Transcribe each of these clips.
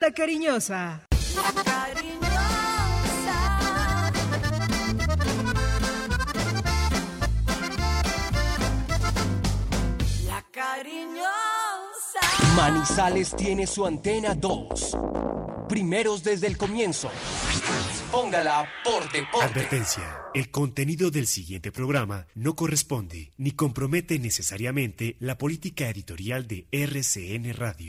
La cariñosa. La cariñosa. La cariñosa. Manizales tiene su antena 2. Primeros desde el comienzo. Póngala por deporte. Advertencia. El contenido del siguiente programa no corresponde ni compromete necesariamente la política editorial de RCN Radio.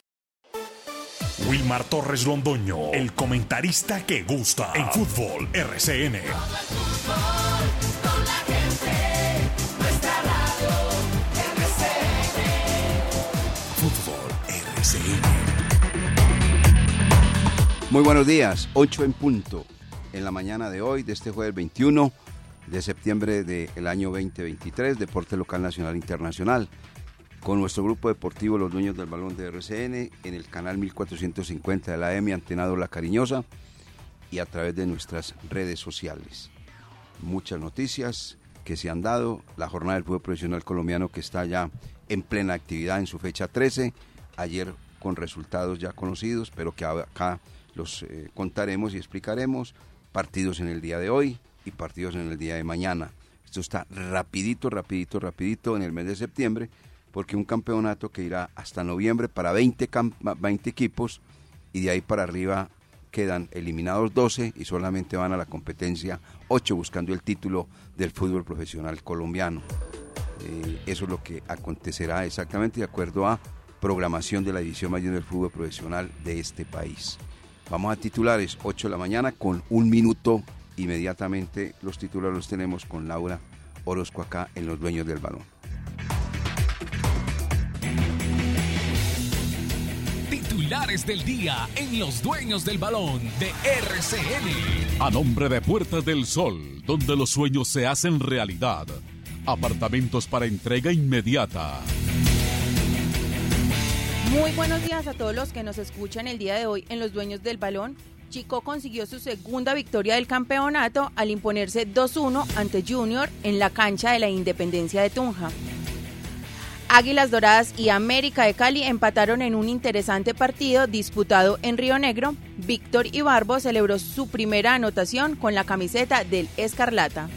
Wilmar Torres Londoño, el comentarista que gusta en fútbol RCN. Muy buenos días, 8 en punto en la mañana de hoy, de este jueves 21 de septiembre del año 2023, Deporte Local Nacional Internacional, con nuestro grupo deportivo Los Dueños del Balón de RCN en el canal 1450 de la M, Antenado La Cariñosa y a través de nuestras redes sociales. Muchas noticias que se han dado, la jornada del fútbol profesional colombiano que está ya en plena actividad en su fecha 13, ayer con resultados ya conocidos, pero que acá los eh, contaremos y explicaremos, partidos en el día de hoy y partidos en el día de mañana. Esto está rapidito, rapidito, rapidito en el mes de septiembre, porque un campeonato que irá hasta noviembre para 20, 20 equipos y de ahí para arriba quedan eliminados 12 y solamente van a la competencia 8 buscando el título del fútbol profesional colombiano. Eh, eso es lo que acontecerá exactamente de acuerdo a programación de la división mayor del fútbol profesional de este país. Vamos a titulares 8 de la mañana con un minuto inmediatamente los titulares los tenemos con Laura Orozco acá en Los Dueños del Balón. Titulares del día en Los Dueños del Balón de RCN. A nombre de Puertas del Sol, donde los sueños se hacen realidad. Apartamentos para entrega inmediata. Muy buenos días a todos los que nos escuchan el día de hoy en Los Dueños del Balón. Chico consiguió su segunda victoria del campeonato al imponerse 2-1 ante Junior en la cancha de la Independencia de Tunja. Águilas Doradas y América de Cali empataron en un interesante partido disputado en Río Negro. Víctor Ibarbo celebró su primera anotación con la camiseta del Escarlata.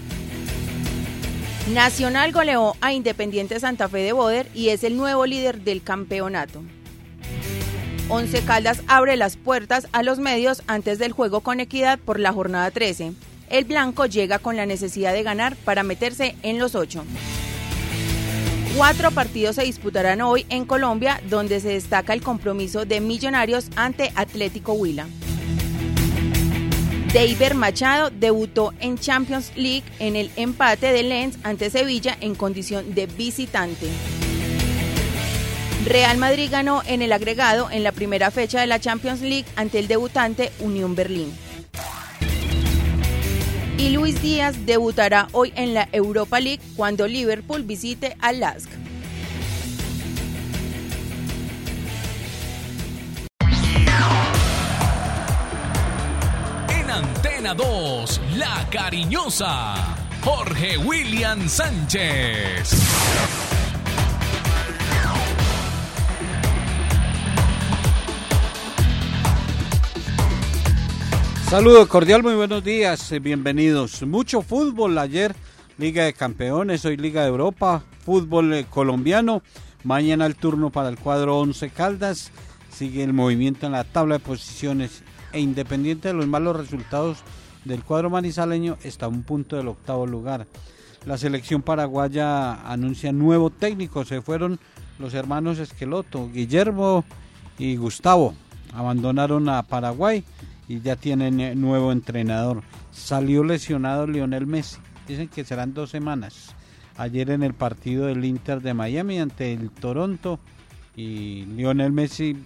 Nacional goleó a Independiente Santa Fe de Boder y es el nuevo líder del campeonato. Once Caldas abre las puertas a los medios antes del juego con equidad por la jornada 13. El blanco llega con la necesidad de ganar para meterse en los ocho. Cuatro partidos se disputarán hoy en Colombia, donde se destaca el compromiso de Millonarios ante Atlético Huila. Deiber Machado debutó en Champions League en el empate de Lens ante Sevilla en condición de visitante. Real Madrid ganó en el agregado en la primera fecha de la Champions League ante el debutante Unión Berlín. Y Luis Díaz debutará hoy en la Europa League cuando Liverpool visite al Lask. En Antena 2, La Cariñosa. Jorge William Sánchez. Saludo cordial, muy buenos días, eh, bienvenidos. Mucho fútbol ayer, Liga de Campeones, hoy Liga de Europa, fútbol eh, colombiano. Mañana el turno para el cuadro 11 Caldas. Sigue el movimiento en la tabla de posiciones e independiente de los malos resultados del cuadro manizaleño, está a un punto del octavo lugar. La selección paraguaya anuncia nuevo técnico. Se fueron los hermanos Esqueloto, Guillermo y Gustavo. Abandonaron a Paraguay y ya tienen eh, nuevo entrenador. Salió lesionado Lionel Messi. Dicen que serán dos semanas. Ayer en el partido del Inter de Miami ante el Toronto y Lionel Messi,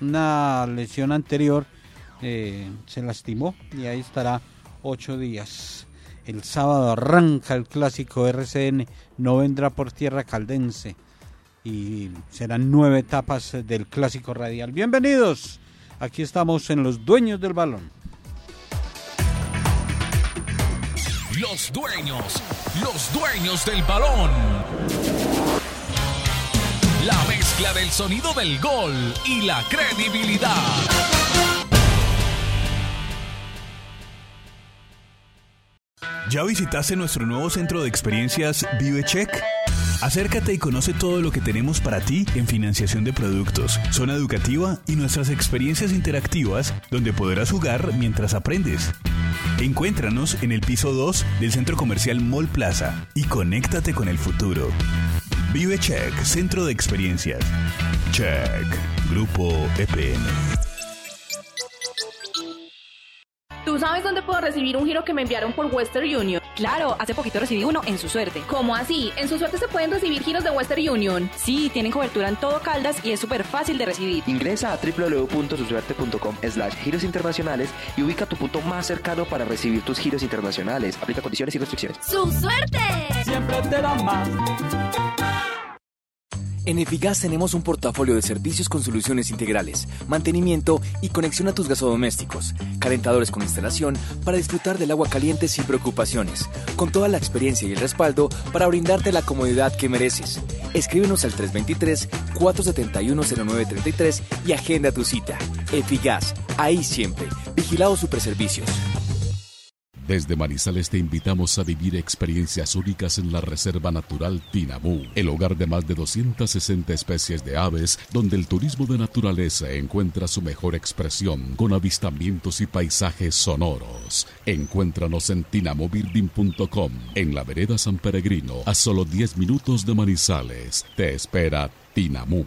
una lesión anterior, eh, se lastimó y ahí estará ocho días. El sábado arranca el clásico RCN, no vendrá por tierra caldense y serán nueve etapas del clásico radial. Bienvenidos, aquí estamos en Los Dueños del Balón. Los dueños, los dueños del balón. La mezcla del sonido del gol y la credibilidad. ¿Ya visitaste nuestro nuevo centro de experiencias ViveCheck? Acércate y conoce todo lo que tenemos para ti en financiación de productos, zona educativa y nuestras experiencias interactivas donde podrás jugar mientras aprendes. Encuéntranos en el piso 2 del centro comercial Mall Plaza y conéctate con el futuro. Vive Check, Centro de Experiencias. Check, Grupo EPN. ¿Tú sabes dónde puedo recibir un giro que me enviaron por Western Union? Claro, hace poquito recibí uno en su suerte. ¿Cómo así? ¿En su suerte se pueden recibir giros de Western Union? Sí, tienen cobertura en todo Caldas y es súper fácil de recibir. Ingresa a www.susuerte.com slash giros internacionales y ubica tu punto más cercano para recibir tus giros internacionales. Aplica condiciones y restricciones. ¡Su suerte! Siempre te da más. En Efigas tenemos un portafolio de servicios con soluciones integrales, mantenimiento y conexión a tus gasodomésticos, calentadores con instalación para disfrutar del agua caliente sin preocupaciones, con toda la experiencia y el respaldo para brindarte la comodidad que mereces. Escríbenos al 323-471-0933 y agenda tu cita. Efigas, ahí siempre. Vigilado Superservicios. Desde Manizales te invitamos a vivir experiencias únicas en la Reserva Natural Tinamú, el hogar de más de 260 especies de aves, donde el turismo de naturaleza encuentra su mejor expresión con avistamientos y paisajes sonoros. Encuéntranos en tinamobirding.com, en la vereda San Peregrino, a solo 10 minutos de Manizales. Te espera Tinamú.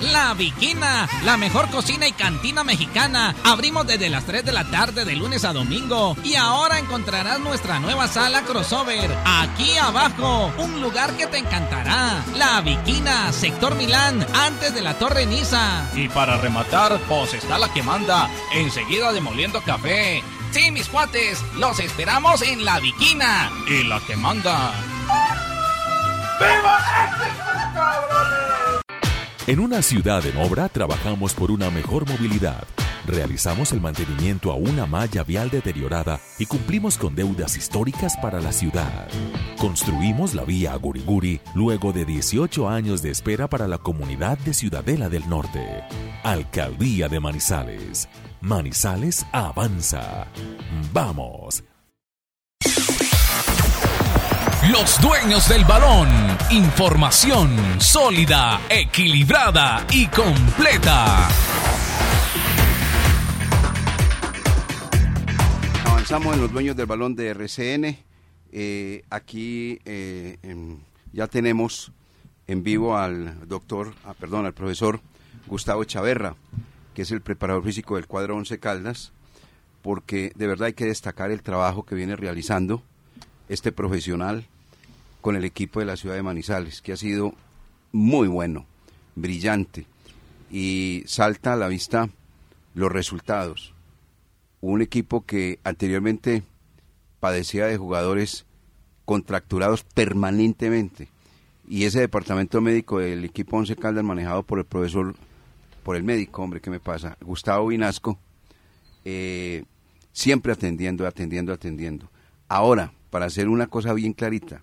La Viquina, la mejor cocina y cantina mexicana. Abrimos desde las 3 de la tarde de lunes a domingo. Y ahora encontrarás nuestra nueva sala crossover. Aquí abajo, un lugar que te encantará. La Viquina, sector Milán, antes de la Torre Niza. Y para rematar, pues está la que manda, enseguida demoliendo café. Sí, mis cuates, los esperamos en La Viquina. Y la que manda. ¡Viva cabrones! En una ciudad en obra trabajamos por una mejor movilidad. Realizamos el mantenimiento a una malla vial deteriorada y cumplimos con deudas históricas para la ciudad. Construimos la vía Guriguri luego de 18 años de espera para la comunidad de Ciudadela del Norte. Alcaldía de Manizales. Manizales avanza. ¡Vamos! Los dueños del balón. Información sólida, equilibrada y completa. Avanzamos en los dueños del balón de RCN. Eh, aquí eh, en, ya tenemos en vivo al doctor, ah, perdón, al profesor Gustavo Chaverra, que es el preparador físico del cuadro 11 Caldas, porque de verdad hay que destacar el trabajo que viene realizando este profesional con el equipo de la ciudad de Manizales, que ha sido muy bueno, brillante, y salta a la vista los resultados. Un equipo que anteriormente padecía de jugadores contracturados permanentemente, y ese departamento médico del equipo Once Caldas manejado por el profesor, por el médico, hombre, ¿qué me pasa? Gustavo Vinasco, eh, siempre atendiendo, atendiendo, atendiendo. Ahora, para hacer una cosa bien clarita,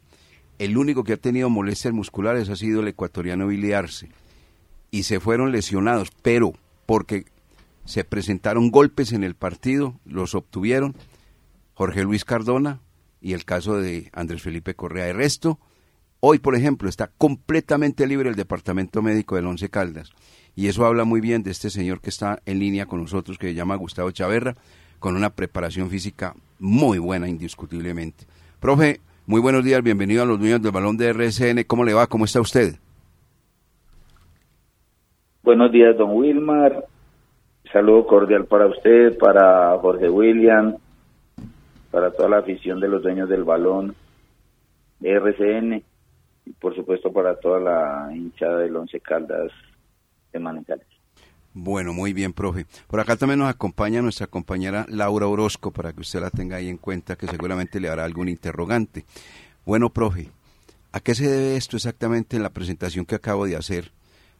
el único que ha tenido molestias musculares ha sido el ecuatoriano Billy Arce. Y se fueron lesionados, pero porque se presentaron golpes en el partido, los obtuvieron Jorge Luis Cardona y el caso de Andrés Felipe Correa. El resto, hoy por ejemplo, está completamente libre el departamento médico del Once Caldas. Y eso habla muy bien de este señor que está en línea con nosotros, que se llama Gustavo Chaverra, con una preparación física muy buena, indiscutiblemente. Profe, muy buenos días, bienvenido a los dueños del balón de RSN. ¿Cómo le va? ¿Cómo está usted? Buenos días, don Wilmar. Saludo cordial para usted, para Jorge William, para toda la afición de los dueños del balón de RCN y por supuesto para toda la hinchada del Once Caldas de Manizales. Bueno, muy bien, profe. Por acá también nos acompaña nuestra compañera Laura Orozco, para que usted la tenga ahí en cuenta, que seguramente le hará algún interrogante. Bueno, profe, ¿a qué se debe esto exactamente en la presentación que acabo de hacer?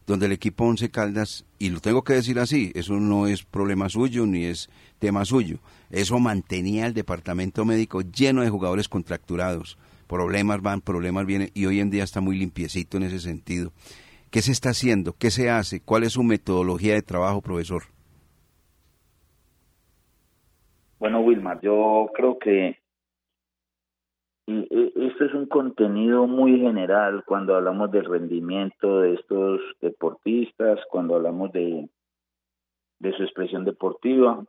Donde el equipo Once Caldas, y lo tengo que decir así, eso no es problema suyo ni es tema suyo, eso mantenía el departamento médico lleno de jugadores contracturados. Problemas van, problemas vienen, y hoy en día está muy limpiecito en ese sentido. ¿Qué se está haciendo? ¿Qué se hace? ¿Cuál es su metodología de trabajo, profesor? Bueno, Wilmar, yo creo que esto es un contenido muy general cuando hablamos del rendimiento de estos deportistas, cuando hablamos de, de su expresión deportiva,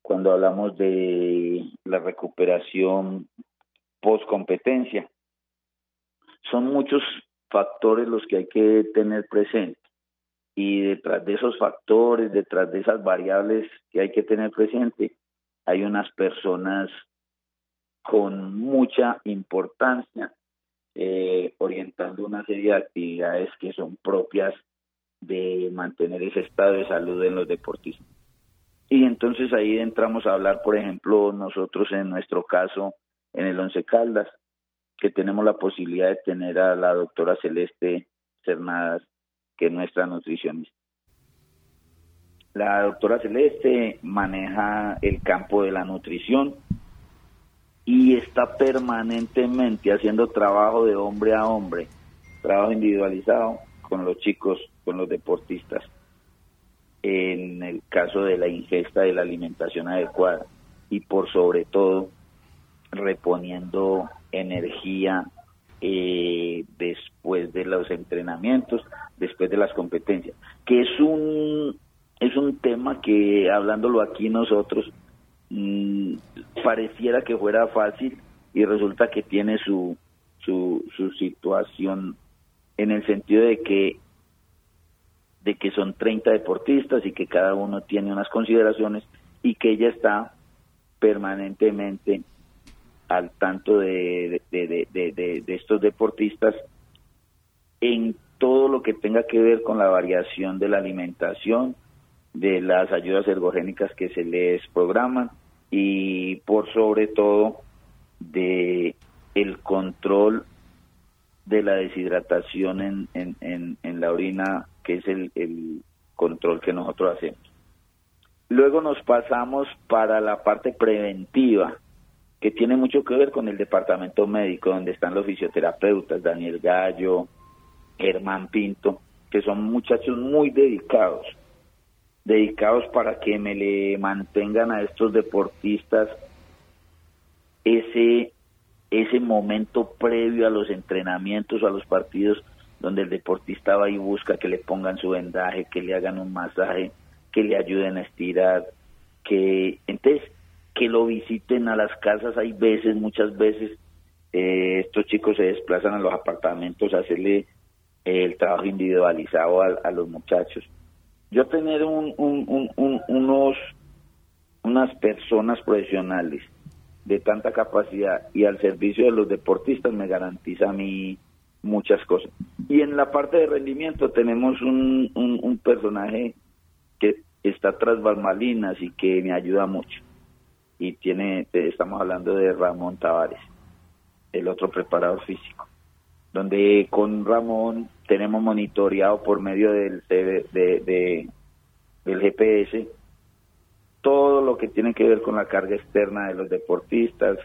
cuando hablamos de la recuperación post competencia. Son muchos factores los que hay que tener presente y detrás de esos factores, detrás de esas variables que hay que tener presente, hay unas personas con mucha importancia eh, orientando una serie de actividades que son propias de mantener ese estado de salud en los deportistas. Y entonces ahí entramos a hablar, por ejemplo, nosotros en nuestro caso, en el Once Caldas, que tenemos la posibilidad de tener a la doctora Celeste Cernadas, que es nuestra nutricionista. La doctora Celeste maneja el campo de la nutrición y está permanentemente haciendo trabajo de hombre a hombre, trabajo individualizado con los chicos, con los deportistas, en el caso de la ingesta de la alimentación adecuada y por sobre todo reponiendo energía eh, después de los entrenamientos, después de las competencias, que es un es un tema que hablándolo aquí nosotros mm, pareciera que fuera fácil y resulta que tiene su, su su situación en el sentido de que de que son 30 deportistas y que cada uno tiene unas consideraciones y que ella está permanentemente al tanto de, estos deportistas en todo lo que tenga que ver con la variación de la alimentación, de las ayudas ergogénicas que se les programan y por sobre todo de el control de la deshidratación en, en, en, la orina, que es el, el control que nosotros hacemos. Luego nos pasamos para la parte preventiva, que tiene mucho que ver con el departamento médico, donde están los fisioterapeutas, Daniel Gallo, Germán Pinto, que son muchachos muy dedicados, dedicados para que me le mantengan a estos deportistas ese, ese momento previo a los entrenamientos, a los partidos, donde el deportista va y busca que le pongan su vendaje, que le hagan un masaje, que le ayuden a estirar, que entonces que lo visiten a las casas. Hay veces, muchas veces, eh, estos chicos se desplazan a los apartamentos a hacerle eh, el trabajo individualizado a, los muchachos. Yo tener un, unos, unas personas profesionales de tanta capacidad y al servicio de los deportistas me garantiza a mí muchas cosas. Y en la parte de rendimiento tenemos un, un personaje que está tras balmalinas y que me ayuda mucho y tiene, estamos hablando de Ramón Tavares, el otro preparador físico, donde con Ramón tenemos monitoreado por medio del, de, del GPS todo lo que tiene que ver con la carga externa de los deportistas,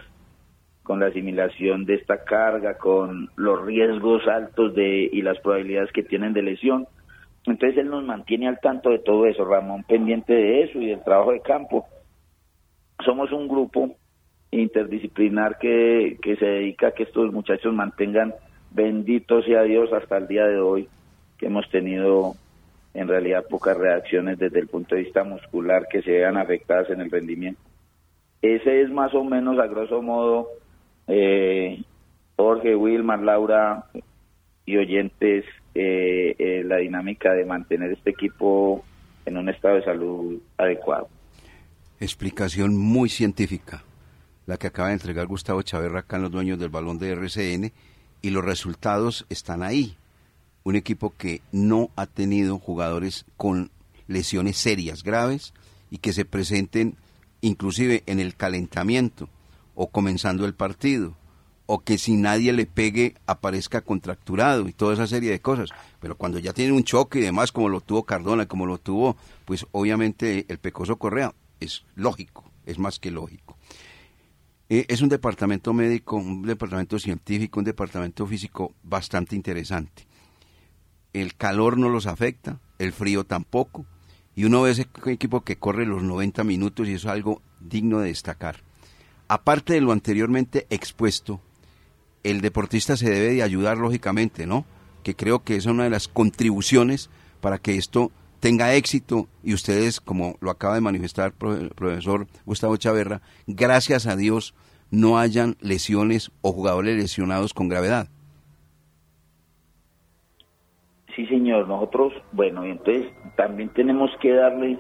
con la asimilación de esta carga, con los riesgos altos de y las probabilidades que tienen de lesión. Entonces él nos mantiene al tanto de todo eso, Ramón pendiente de eso y del trabajo de campo somos un grupo interdisciplinar que, que se dedica a que estos muchachos mantengan benditos sea Dios hasta el día de hoy que hemos tenido en realidad pocas reacciones desde el punto de vista muscular que se vean afectadas en el rendimiento. Ese es más o menos a grosso modo eh, Jorge, Wilmar, Laura y oyentes eh, eh, la dinámica de mantener este equipo en un estado de salud adecuado. Explicación muy científica, la que acaba de entregar Gustavo Chaverra acá en los dueños del balón de RCN y los resultados están ahí. Un equipo que no ha tenido jugadores con lesiones serias, graves y que se presenten inclusive en el calentamiento o comenzando el partido o que si nadie le pegue aparezca contracturado y toda esa serie de cosas. Pero cuando ya tiene un choque y demás, como lo tuvo Cardona, como lo tuvo, pues obviamente el Pecoso Correa, es lógico, es más que lógico. Eh, es un departamento médico, un departamento científico, un departamento físico bastante interesante. El calor no los afecta, el frío tampoco, y uno ve ese equipo que corre los 90 minutos y eso es algo digno de destacar. Aparte de lo anteriormente expuesto, el deportista se debe de ayudar lógicamente, ¿no? Que creo que es una de las contribuciones para que esto tenga éxito y ustedes, como lo acaba de manifestar el profesor Gustavo Chaverra, gracias a Dios no hayan lesiones o jugadores lesionados con gravedad. Sí, señor, nosotros, bueno, entonces también tenemos que darle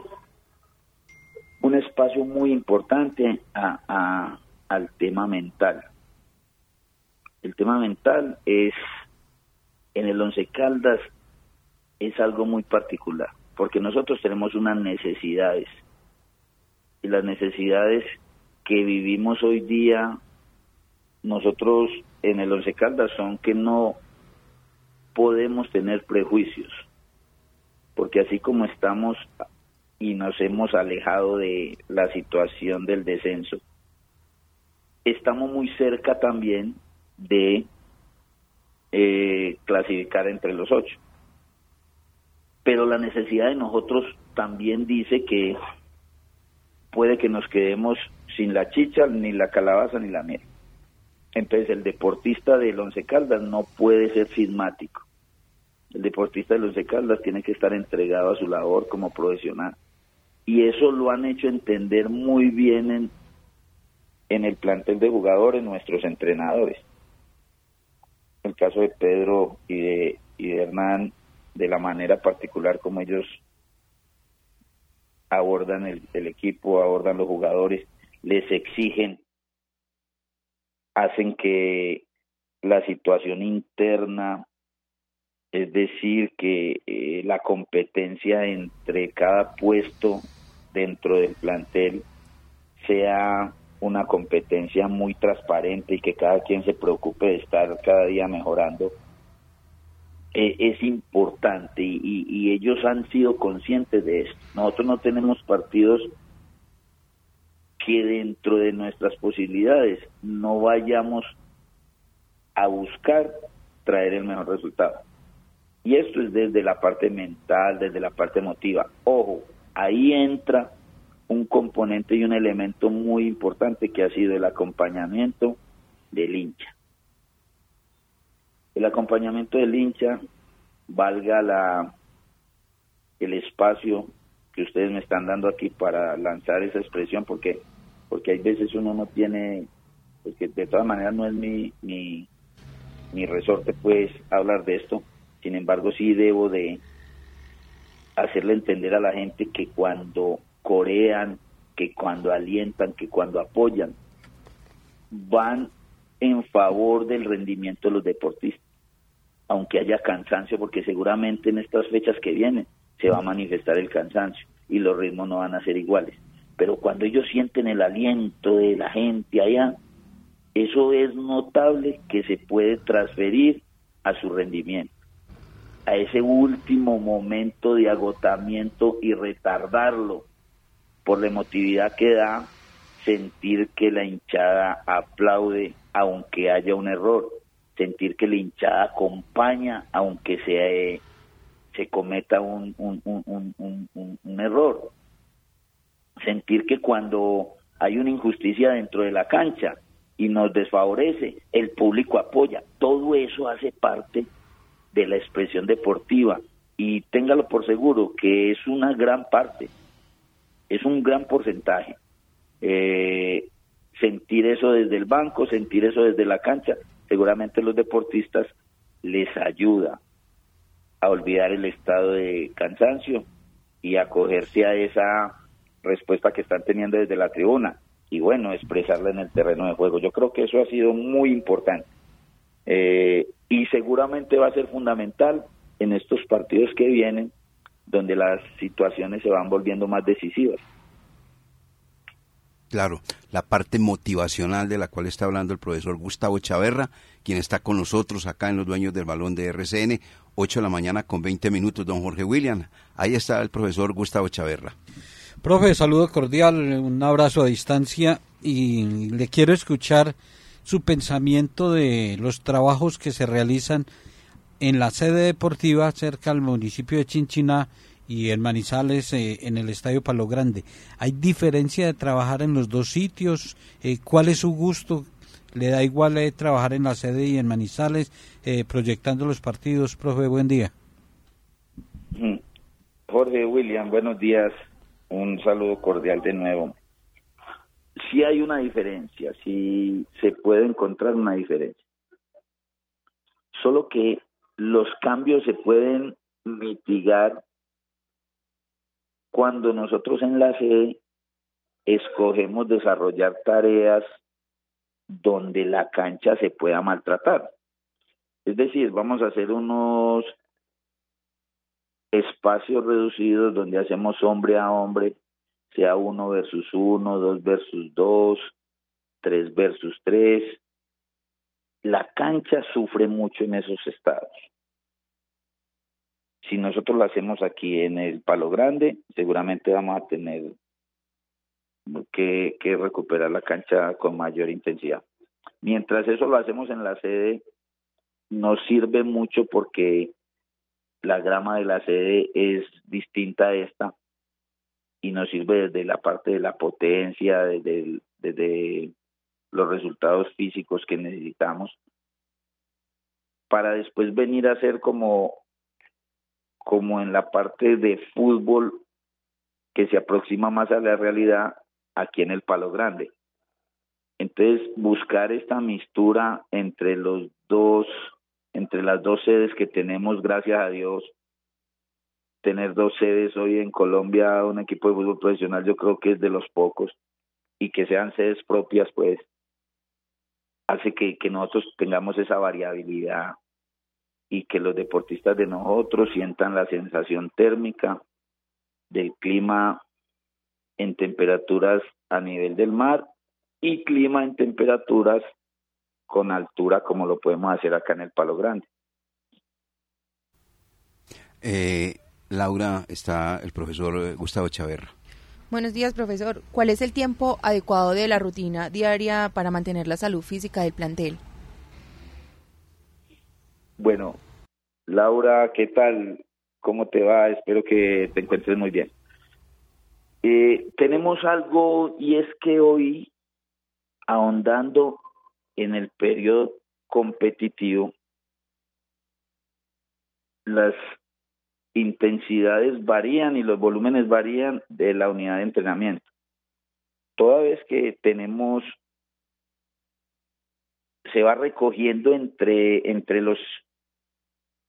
un espacio muy importante a, al tema mental. El tema mental es, en el Once Caldas, es algo muy particular, porque nosotros tenemos unas necesidades, y las necesidades que vivimos hoy día, nosotros en el Once Caldas son que no podemos tener prejuicios, porque así como estamos y nos hemos alejado de la situación del descenso, estamos muy cerca también de eh, clasificar entre los ocho. Pero la necesidad de nosotros también dice que puede que nos quedemos sin la chicha, ni la calabaza, ni la miel. Entonces el deportista del Once Caldas no puede ser sismático. El deportista del Once Caldas tiene que estar entregado a su labor como profesional. Y eso lo han hecho entender muy bien en, en el plantel de jugadores, nuestros entrenadores el caso de Pedro y de, y de Hernán, de la manera particular como ellos abordan el, equipo, abordan los jugadores, les exigen, hacen que la situación interna, es decir, que eh, la competencia entre cada puesto dentro del plantel sea una competencia muy transparente y que cada quien se preocupe de estar cada día mejorando, eh, es importante y, y, ellos han sido conscientes de esto. Nosotros no tenemos partidos que dentro de nuestras posibilidades no vayamos a buscar traer el mejor resultado. Y esto es desde la parte mental, desde la parte emotiva. Ojo, ahí entra un componente y un elemento muy importante que ha sido el acompañamiento del hincha. El acompañamiento del hincha, valga la el espacio que ustedes me están dando aquí para lanzar esa expresión, porque porque hay veces uno no tiene, porque de todas maneras no es mi, mi, mi resorte pues hablar de esto, sin embargo sí debo de hacerle entender a la gente que cuando corean, que cuando alientan, que cuando apoyan, van en favor del rendimiento de los deportistas, aunque haya cansancio, porque seguramente en estas fechas que vienen se va a manifestar el cansancio y los ritmos no van a ser iguales. Pero cuando ellos sienten el aliento de la gente allá, eso es notable que se puede transferir a su rendimiento, a ese último momento de agotamiento y retardarlo por la emotividad que da sentir que la hinchada aplaude aunque haya un error, sentir que la hinchada acompaña aunque se, se cometa un, un, un, un, error, sentir que cuando hay una injusticia dentro de la cancha y nos desfavorece, el público apoya, todo eso hace parte de la expresión deportiva y téngalo por seguro que es una gran parte, es un gran porcentaje. Eh, sentir eso desde el banco, sentir eso desde la cancha, seguramente los deportistas les ayuda a olvidar el estado de cansancio y acogerse a esa respuesta que están teniendo desde la tribuna y bueno, expresarla en el terreno de juego. Yo creo que eso ha sido muy importante eh, y seguramente va a ser fundamental en estos partidos que vienen, donde las situaciones se van volviendo más decisivas. Claro, la parte motivacional de la cual está hablando el profesor Gustavo Chaverra, quien está con nosotros acá en los dueños del balón de RCN, 8 de la mañana con 20 minutos, don Jorge William. Ahí está el profesor Gustavo Chaverra. Profe, saludo cordial, un abrazo a distancia y le quiero escuchar su pensamiento de los trabajos que se realizan en la sede deportiva cerca al municipio de Chinchiná y en Manizales eh, en el Estadio Palo Grande. ¿Hay diferencia de trabajar en los dos sitios? Eh, ¿Cuál es su gusto? ¿Le da igual eh, trabajar en la sede y en Manizales proyectando los partidos? Profe, buen día. Jorge William, buenos días. Un saludo cordial de nuevo. Sí hay una diferencia, sí se puede encontrar una diferencia. Solo que los cambios se pueden mitigar cuando nosotros en la sede escogemos desarrollar tareas donde la cancha se pueda maltratar. Es decir, vamos a hacer unos espacios reducidos donde hacemos hombre a hombre, sea uno versus uno, dos versus dos, tres versus tres. La cancha sufre mucho en esos estados. Si nosotros lo hacemos aquí en el Palo Grande, seguramente vamos a tener que, recuperar la cancha con mayor intensidad. Mientras eso lo hacemos en la sede, nos sirve mucho porque la grama de la sede es distinta a esta y nos sirve desde la parte de la potencia, desde los resultados físicos que necesitamos, para después venir a hacer como como en la parte de fútbol que se aproxima más a la realidad aquí en el Palo Grande. Entonces, buscar esta mistura entre los dos, entre las dos sedes que tenemos, gracias a Dios, tener dos sedes hoy en Colombia, un equipo de fútbol profesional, yo creo que es de los pocos, y que sean sedes propias, pues, hace que, que nosotros tengamos esa variabilidad y que los deportistas de nosotros sientan la sensación térmica del clima en temperaturas a nivel del mar y clima en temperaturas con altura como lo podemos hacer acá en el Palo Grande. Eh, Laura, está el profesor Gustavo Chaverra. Buenos días, profesor. ¿Cuál es el tiempo adecuado de la rutina diaria para mantener la salud física del plantel? Bueno, Laura, ¿qué tal? ¿Cómo te va? Espero que te encuentres muy bien. Eh, tenemos algo y es que hoy, ahondando en el periodo competitivo, las intensidades varían y los volúmenes varían de la unidad de entrenamiento. Toda vez que tenemos se va recogiendo entre entre los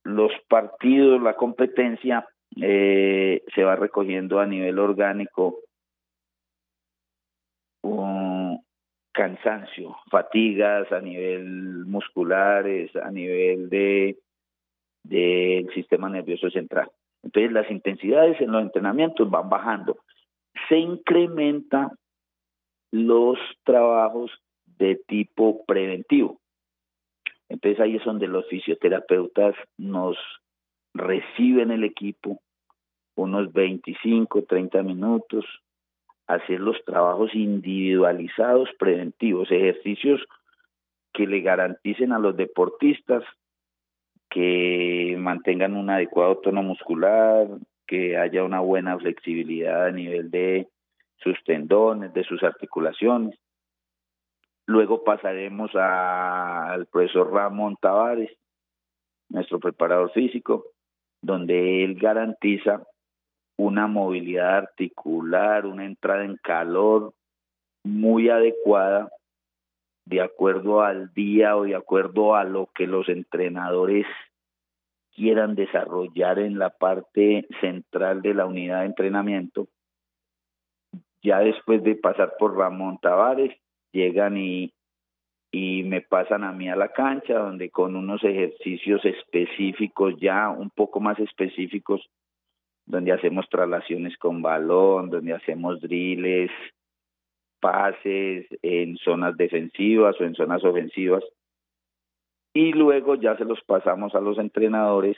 los partidos, la competencia eh, se va recogiendo a nivel orgánico un cansancio, fatigas a nivel musculares, a nivel de del sistema nervioso central. Entonces las intensidades en los entrenamientos van bajando. Se incrementa los trabajos de tipo preventivo. Entonces ahí es donde los fisioterapeutas nos reciben el equipo unos 25, 30 minutos, hacer los trabajos individualizados preventivos, ejercicios que le garanticen a los deportistas que mantengan un adecuado tono muscular, que haya una buena flexibilidad a nivel de sus tendones, de sus articulaciones. Luego pasaremos al profesor Ramón Tavares, nuestro preparador físico, donde él garantiza una movilidad articular, una entrada en calor muy adecuada de acuerdo al día o de acuerdo a lo que los entrenadores quieran desarrollar en la parte central de la unidad de entrenamiento. Ya después de pasar por Ramón Tavares, llegan y, y me pasan a mí a la cancha, donde con unos ejercicios específicos, ya un poco más específicos, donde hacemos traslaciones con balón, donde hacemos drills, pases en zonas defensivas o en zonas ofensivas. Y luego ya se los pasamos a los entrenadores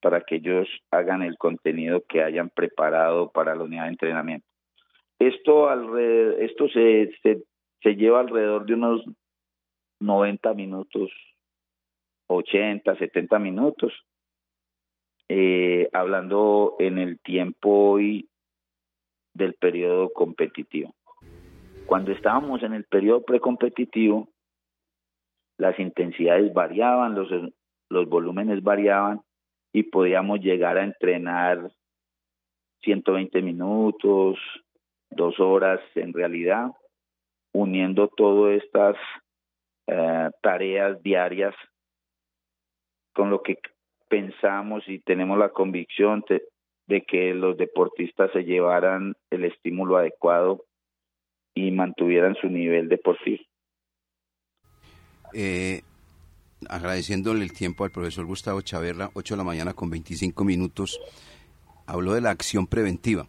para que ellos hagan el contenido que hayan preparado para la unidad de entrenamiento. Esto, alrededor, esto se, se, se lleva alrededor de unos 90 minutos, 80, 70 minutos, eh, hablando en el tiempo hoy del periodo competitivo. Cuando estábamos en el periodo precompetitivo, las intensidades variaban, los, los volúmenes variaban y podíamos llegar a entrenar 120 minutos, dos horas en realidad, uniendo todas estas eh, tareas diarias con lo que pensamos y tenemos la convicción de, que los deportistas se llevaran el estímulo adecuado y mantuvieran su nivel deportivo. Eh, agradeciéndole el tiempo al profesor Gustavo Chaverra, 8 de la mañana con 25 minutos, habló de la acción preventiva.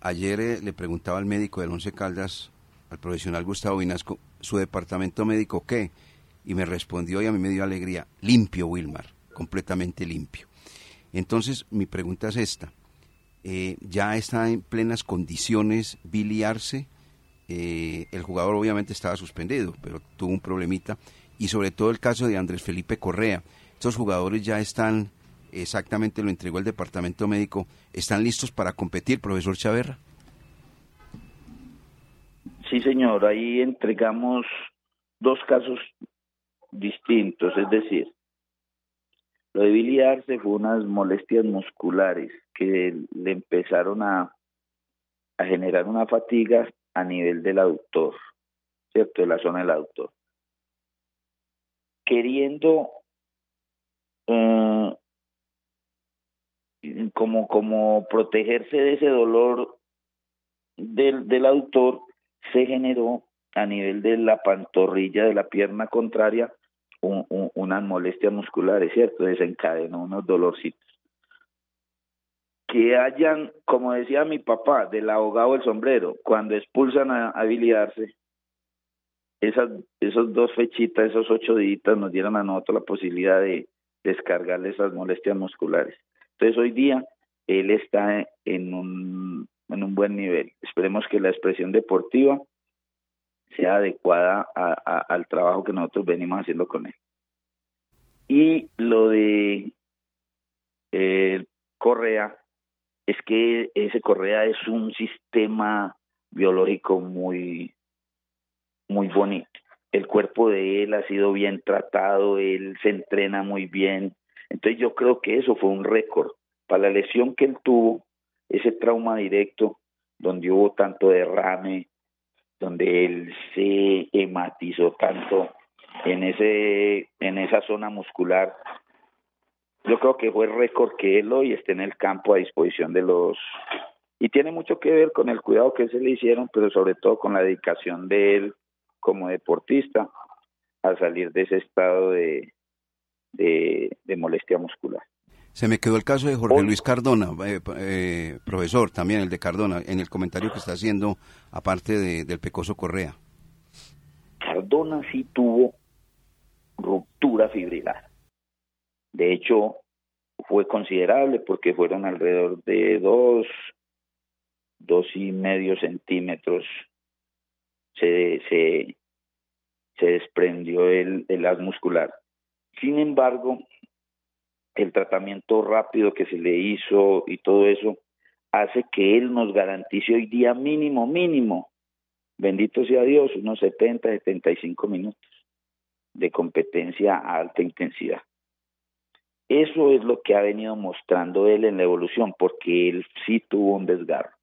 Ayer eh, le preguntaba al médico del Once Caldas, al profesional Gustavo Vinasco, ¿su departamento médico qué? Y me respondió y a mí me dio alegría, limpio Wilmar, completamente limpio. Entonces mi pregunta es esta, eh, ¿ya está en plenas condiciones biliarse? Eh, el jugador obviamente estaba suspendido, pero tuvo un problemita. Y sobre todo el caso de Andrés Felipe Correa. Estos jugadores ya están, exactamente lo entregó el departamento médico, ¿están listos para competir, profesor Chaverra? Sí, señor, ahí entregamos dos casos distintos, es decir, lo de biliarse fue unas molestias musculares que le empezaron a, a generar una fatiga a nivel del aductor, ¿cierto? De la zona del aductor. Queriendo eh, como, como protegerse de ese dolor del, del aductor, se generó a nivel de la pantorrilla de la pierna contraria un, un, unas molestias musculares, ¿cierto? Desencadenó unos dolorcitos que hayan, como decía mi papá, del abogado el sombrero, cuando expulsan a habilitarse, esas esos dos fechitas, esos ocho días nos dieron a nosotros la posibilidad de descargarle esas molestias musculares. Entonces hoy día él está en un, en un buen nivel. Esperemos que la expresión deportiva sea adecuada a, al trabajo que nosotros venimos haciendo con él. Y lo de eh, Correa, es que ese Correa es un sistema biológico muy, muy bonito. El cuerpo de él ha sido bien tratado, él se entrena muy bien. Entonces yo creo que eso fue un récord. Para la lesión que él tuvo, ese trauma directo, donde hubo tanto derrame, donde él se hematizó tanto en ese en esa zona muscular yo creo que fue el récord que él hoy esté en el campo a disposición de los y tiene mucho que ver con el cuidado que se le hicieron, pero sobre todo con la dedicación de él como deportista a salir de ese estado de, de, de molestia muscular. Se me quedó el caso de Jorge Luis Cardona, eh, eh, profesor, también el de Cardona, en el comentario que está haciendo, aparte de, del Pecoso Correa. Cardona sí tuvo ruptura fibrilar. De hecho, fue considerable porque fueron alrededor de dos, dos y medio centímetros. Se, se, se desprendió el, el haz muscular. Sin embargo, el tratamiento rápido que se le hizo y todo eso hace que él nos garantice hoy día mínimo, mínimo, bendito sea Dios, unos 70, 75 minutos de competencia a alta intensidad. eso es lo que ha venido mostrando él en la evolución, porque él sí tuvo un desgarro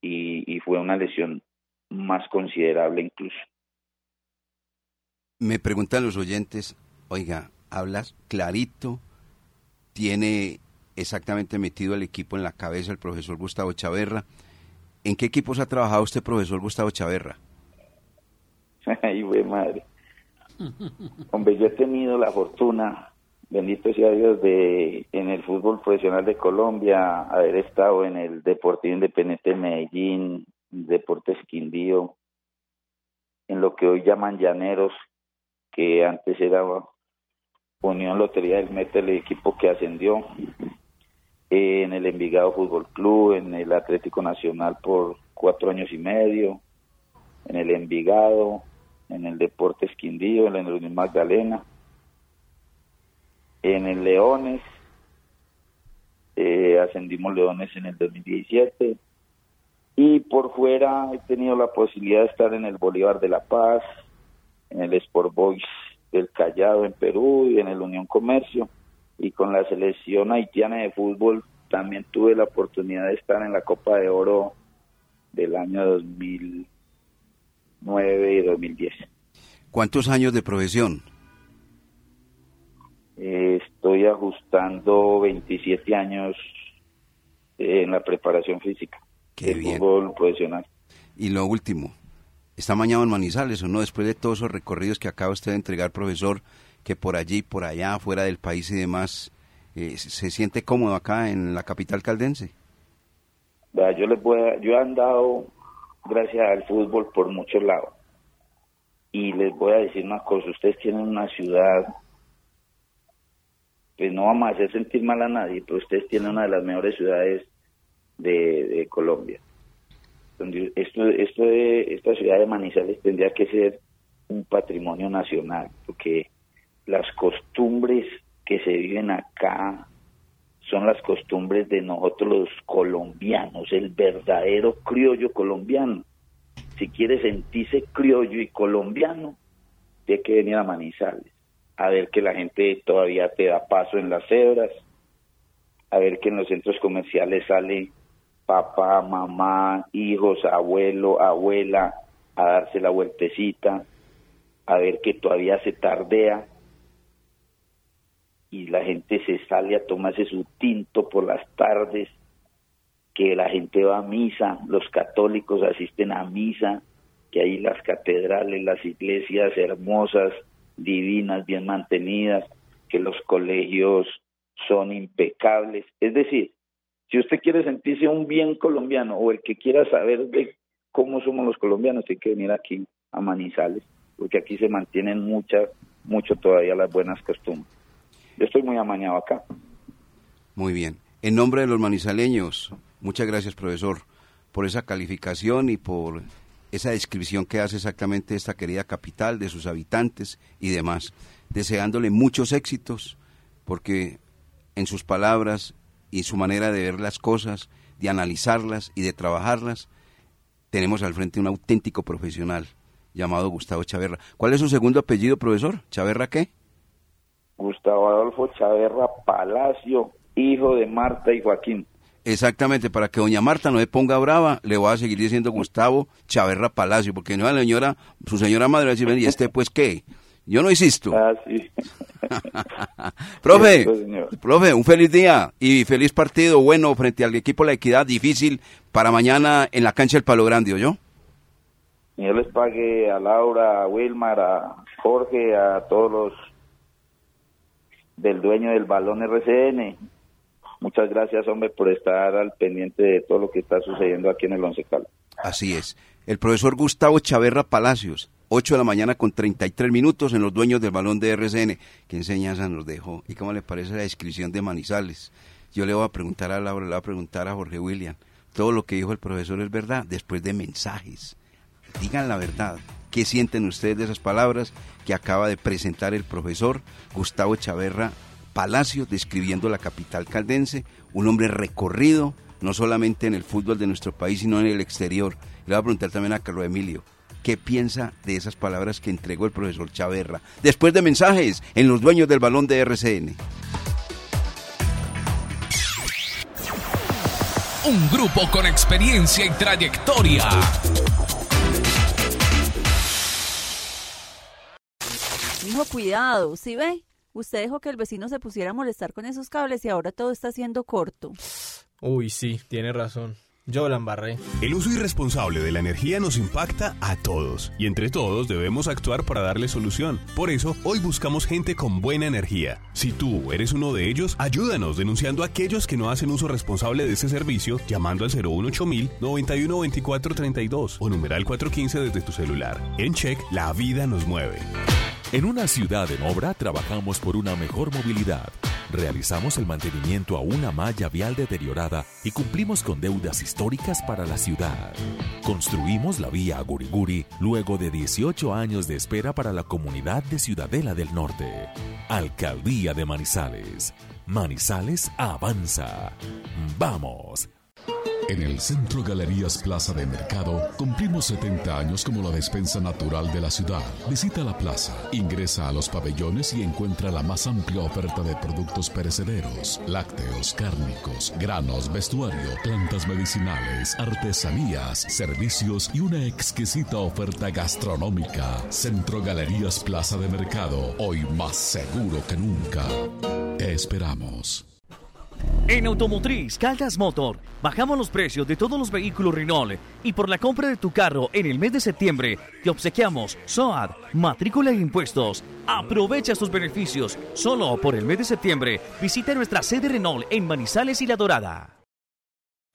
y, y fue una lesión más considerable incluso. Me preguntan los oyentes, oiga, hablas clarito, tiene exactamente metido el equipo en la cabeza el profesor Gustavo Chaverra. ¿En qué equipos ha trabajado usted, profesor Gustavo Chaverra? Ay, güey, madre. Hombre, yo he tenido la fortuna, bendito sea Dios, de en el fútbol profesional de Colombia, haber estado en el Deportivo Independiente de Medellín, Deportes Quindío, en lo que hoy llaman Llaneros, que antes era Unión Lotería del Mete, el equipo que ascendió, en el Envigado Fútbol Club, en el Atlético Nacional por cuatro años y medio, en el Envigado, en el Deportes Quindío, en el Unión Magdalena, en el Leones, eh, ascendimos Leones en el 2017 y por fuera he tenido la posibilidad de estar en el Bolívar de La Paz, en el Sport Boys del Callao en Perú y en el Unión Comercio y con la selección haitiana de fútbol también tuve la oportunidad de estar en la Copa de Oro del año 2009 y 2010. ¿Cuántos años de profesión? Eh, estoy ajustando 27 años en la preparación física. Qué bien. Fútbol profesional. Y lo último, ¿está mañana en Manizales o no? Después de todos esos recorridos que acaba usted de entregar, profesor, que por allí, por allá, fuera del país y demás, eh, ¿se siente cómodo acá en la capital caldense? Yo les voy a- yo he andado gracias al fútbol por muchos lados. Y les voy a decir una cosa, ustedes tienen una ciudad, pues no vamos a hacer sentir mal a nadie, pero ustedes tienen una de las mejores ciudades de, de Colombia. Esto, esto de, esta ciudad de Manizales tendría que ser un patrimonio nacional, porque las costumbres que se viven acá son las costumbres de nosotros los colombianos, el verdadero criollo colombiano. Si quiere sentirse criollo y colombiano, tiene que venir a Manizales, a ver que la gente todavía te da paso en las cebras, a ver que en los centros comerciales sale papá, mamá, hijos, abuelo, abuela, a darse la vueltecita, a ver que todavía se tardea y la gente se sale a tomarse su tinto por las tardes, que la gente va a misa, los católicos asisten a misa, que hay las catedrales, las iglesias hermosas, divinas, bien mantenidas, que los colegios son impecables. Es decir, si usted quiere sentirse un bien colombiano o el que quiera saber de cómo somos los colombianos, tiene que venir aquí a Manizales, porque aquí se mantienen muchas, mucho todavía las buenas costumbres. Yo estoy muy amañado acá. Muy bien. En nombre de los manizaleños, muchas gracias, profesor, por esa calificación y por esa descripción que hace exactamente esta querida capital, de sus habitantes y demás. Deseándole muchos éxitos, porque en sus palabras y su manera de ver las cosas, de analizarlas y de trabajarlas, tenemos al frente un auténtico profesional llamado Gustavo Chaverra. ¿Cuál es su segundo apellido, profesor? ¿Chaverra qué? Gustavo Adolfo Chaverra Palacio, hijo de Marta y Joaquín. Exactamente, para que doña Marta no se ponga brava, le voy a seguir diciendo Gustavo Chaverra Palacio, porque no a la señora, su señora madre va a decir, "Ven, ¿y este pues qué? Yo no insisto. Ah, sí. profe, Cierto, señor. profe, un feliz día y feliz partido bueno frente al equipo La Equidad, difícil para mañana en la cancha del Palo Grande, ¿yo? Dios les pague a Laura, a Wilmar, a Jorge, a todos los del dueño del balón RCN. Muchas gracias, hombre, por estar al pendiente de todo lo que está sucediendo aquí en el Once Caldas. Así es. El profesor Gustavo Chaverra Palacios, 8 de la mañana con 33 minutos en los dueños del balón de RCN. ¿Qué enseñanza nos dejó? ¿Y cómo le parece la descripción de Manizales? Yo le voy a preguntar a Laura, le voy a preguntar a Jorge William. Todo lo que dijo el profesor es verdad, después de mensajes. Digan la verdad. ¿Qué sienten ustedes de esas palabras que acaba de presentar el profesor Gustavo Chaverra Palacio, describiendo la capital caldense? Un hombre recorrido, no solamente en el fútbol de nuestro país, sino en el exterior. Le voy a preguntar también a Carlos Emilio qué piensa de esas palabras que entregó el profesor Chaverra. Después de mensajes en los dueños del balón de RCN. Un grupo con experiencia y trayectoria. Hijo, cuidado, ¿sí ve? Usted dejó que el vecino se pusiera a molestar con esos cables y ahora todo está siendo corto. Uy, sí, tiene razón. Yo la. El uso irresponsable de la energía nos impacta a todos y entre todos debemos actuar para darle solución. Por eso, hoy buscamos gente con buena energía. Si tú eres uno de ellos, ayúdanos denunciando a aquellos que no hacen uso responsable de ese servicio llamando al 018000 912432 o numeral 415 desde tu celular. En Check, la vida nos mueve. En una ciudad en obra trabajamos por una mejor movilidad. Realizamos el mantenimiento a una malla vial deteriorada y cumplimos con deudas históricas para la ciudad. Construimos la vía a Guriguri luego de 18 años de espera para la comunidad de Ciudadela del Norte. Alcaldía de Manizales. Manizales avanza. ¡Vamos! En el Centro Galerías Plaza de Mercado cumplimos 70 años como la despensa natural de la ciudad. Visita la plaza, ingresa a los pabellones y encuentra la más amplia oferta de productos perecederos, lácteos, cárnicos, granos, vestuario, plantas medicinales, artesanías, servicios y una exquisita oferta gastronómica. Centro Galerías Plaza de Mercado, hoy más seguro que nunca. Te esperamos. En Automotriz Caldas Motor bajamos los precios de todos los vehículos Renault y por la compra de tu carro en el mes de septiembre te obsequiamos SOAD, matrícula e impuestos. Aprovecha sus beneficios solo por el mes de septiembre. Visita nuestra sede Renault en Manizales y La Dorada.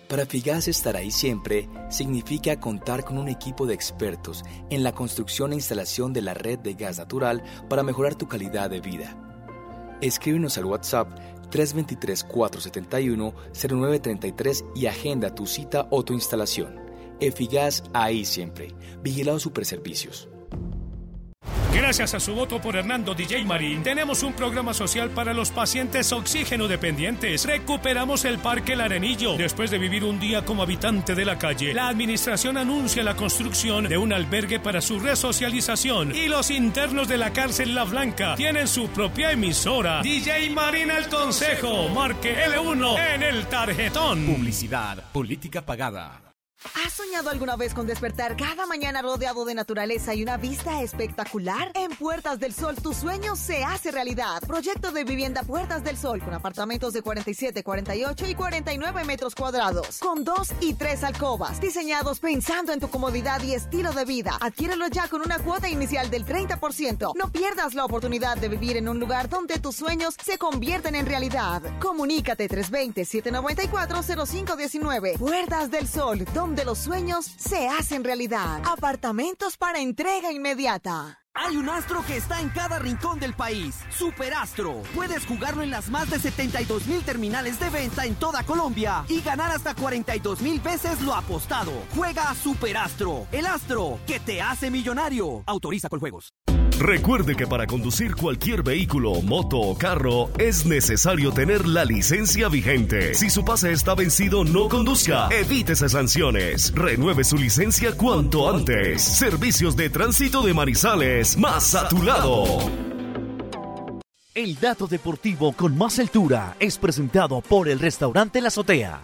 Para Figas estar ahí siempre significa contar con un equipo de expertos en la construcción e instalación de la red de gas natural para mejorar tu calidad de vida. Escríbenos al WhatsApp 323-471-0933 y agenda tu cita o tu instalación. Efigas ahí siempre. Vigilado Superservicios. Gracias a su voto por Hernando DJ Marín, tenemos un programa social para los pacientes oxígeno dependientes. Recuperamos el Parque El Arenillo. Después de vivir un día como habitante de la calle, la administración anuncia la construcción de un albergue para su resocialización. Y los internos de la cárcel La Blanca tienen su propia emisora. DJ Marín al Consejo. Marque L1 en el tarjetón. Publicidad, política pagada. ¿Has soñado alguna vez con despertar cada mañana rodeado de naturaleza y una vista espectacular? En Puertas del Sol tu sueño se hace realidad. Proyecto de vivienda Puertas del Sol con apartamentos de 47, 48 y 49 metros cuadrados, con dos y tres alcobas, diseñados pensando en tu comodidad y estilo de vida. Adquiérelo ya con una cuota inicial del 30%. No pierdas la oportunidad de vivir en un lugar donde tus sueños se convierten en realidad. Comunícate 320-794-0519. Puertas del Sol, donde los sueños se hacen realidad. Apartamentos para entrega inmediata. Hay un astro que está en cada rincón del país. Superastro. Puedes jugarlo en las más de 72 mil terminales de venta en toda Colombia y ganar hasta 42 mil veces lo apostado. Juega a Superastro. El astro que te hace millonario. Autoriza con juegos. Recuerde que para conducir cualquier vehículo, moto o carro es necesario tener la licencia vigente. Si su pase está vencido, no conduzca. Evítese sanciones. Renueve su licencia cuanto antes. Servicios de tránsito de Marizales, más a tu lado. El dato deportivo con más altura es presentado por el restaurante La Azotea.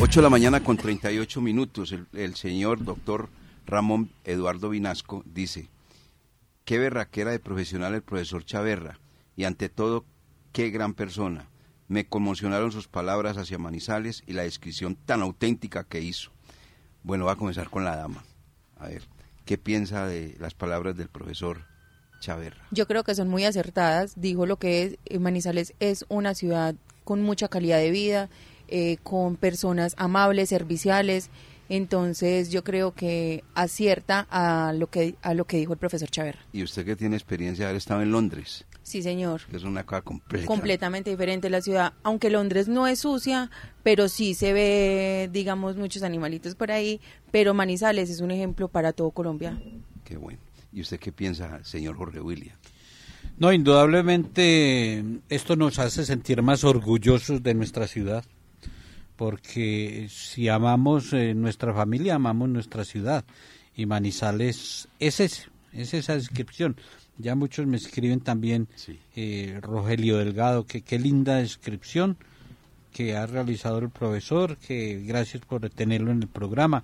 8 de la mañana con 38 minutos. El, el señor doctor Ramón Eduardo Vinasco dice, qué berraquera de profesional el profesor Chaverra y ante todo, qué gran persona. Me conmocionaron sus palabras hacia Manizales y la descripción tan auténtica que hizo. Bueno, va a comenzar con la dama. A ver, ¿qué piensa de las palabras del profesor Chaverra? Yo creo que son muy acertadas. Dijo lo que es, eh, Manizales es una ciudad con mucha calidad de vida, eh, con personas amables, serviciales. Entonces yo creo que acierta a lo que a lo que dijo el profesor Chaverra. Y usted que tiene experiencia de haber estado en Londres, Sí, señor. es una cosa completa. Completamente diferente la ciudad, aunque Londres no es sucia, pero sí se ve, digamos, muchos animalitos por ahí, pero Manizales es un ejemplo para todo Colombia. Qué bueno. ¿Y usted qué piensa, señor Jorge William? No, indudablemente esto nos hace sentir más orgullosos de nuestra ciudad, porque si amamos eh, nuestra familia, amamos nuestra ciudad, y Manizales es ese, es esa descripción. Ya muchos me escriben también, eh, Rogelio Delgado, que qué linda descripción, que ha realizado el profesor, que gracias por tenerlo en el programa.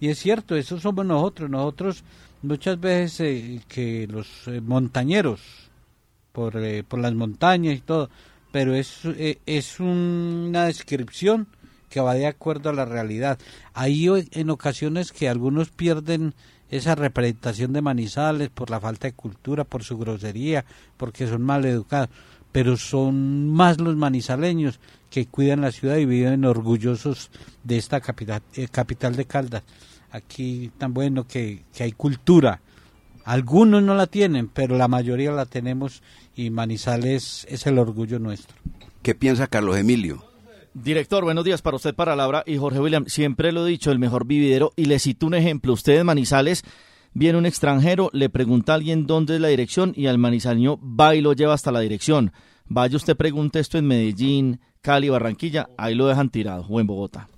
Y es cierto, eso somos nosotros, nosotros muchas veces eh, que los eh, montañeros, por, eh, por las montañas y todo, pero es, es una descripción que va de acuerdo a la realidad. Hay en ocasiones que algunos pierden esa representación de Manizales por la falta de cultura, por su grosería, porque son mal educados, pero son más los manizaleños que cuidan la ciudad y viven orgullosos de esta capital, eh, capital de Caldas. Aquí tan bueno que, que hay cultura. Algunos no la tienen, pero la mayoría la tenemos y Manizales es el orgullo nuestro. ¿Qué piensa Carlos Emilio? Director, buenos días para usted, para Laura y Jorge William. Siempre lo he dicho, el mejor vividero. Y le cito un ejemplo. Usted en Manizales, viene un extranjero, le pregunta a alguien dónde es la dirección y al manizaleño va y lo lleva hasta la dirección. Vaya usted pregunte esto en Medellín, Cali, Barranquilla, ahí lo dejan tirado, o en Bogotá.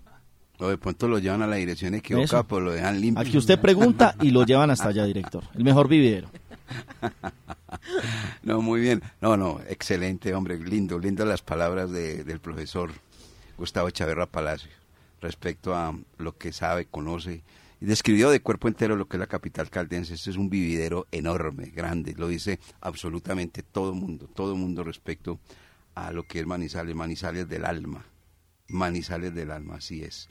O de pronto lo llevan a la dirección equivocada, pues lo dejan limpio. Aquí usted pregunta y lo llevan hasta allá, director. El mejor vividero. no, muy bien. No, no, excelente, hombre. Lindo, lindo las palabras del profesor Gustavo Chaverra Palacio respecto a lo que sabe, conoce y describió de cuerpo entero lo que es la capital caldense. Este es un vividero enorme, grande, lo dice absolutamente todo el mundo, todo el mundo respecto a lo que es Manizales, Manizales del alma, Manizales del alma, así es.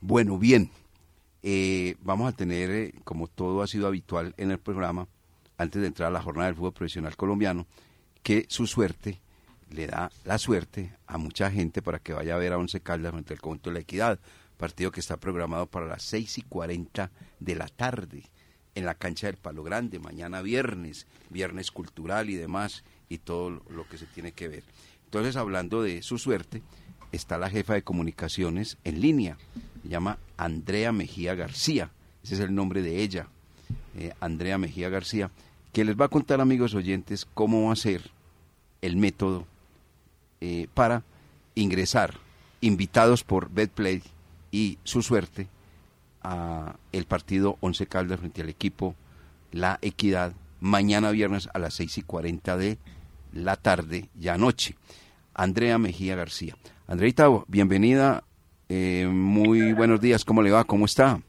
Bueno, bien, eh, vamos a tener, eh, como todo ha sido habitual en el programa, antes de entrar a la jornada del fútbol profesional colombiano, que su suerte le da la suerte a mucha gente para que vaya a ver a Once Caldas frente al conjunto de la Equidad, partido que está programado para las seis y cuarenta de la tarde en la cancha del Palo Grande, mañana viernes, viernes cultural y demás, y todo lo que se tiene que ver. Entonces, hablando de su suerte, está la jefa de comunicaciones en línea, se llama Andrea Mejía García, ese es el nombre de ella, eh, Andrea Mejía García, que les va a contar, amigos oyentes, cómo va a ser el método eh, para ingresar, invitados por Betplay y su suerte, a el partido Once Caldas frente al equipo La Equidad, mañana viernes a las seis y cuarenta de la tarde, ya anoche. Andrea Mejía García. Andreita, bienvenida. Eh, muy buenos días. ¿Cómo le va? ¿Cómo está?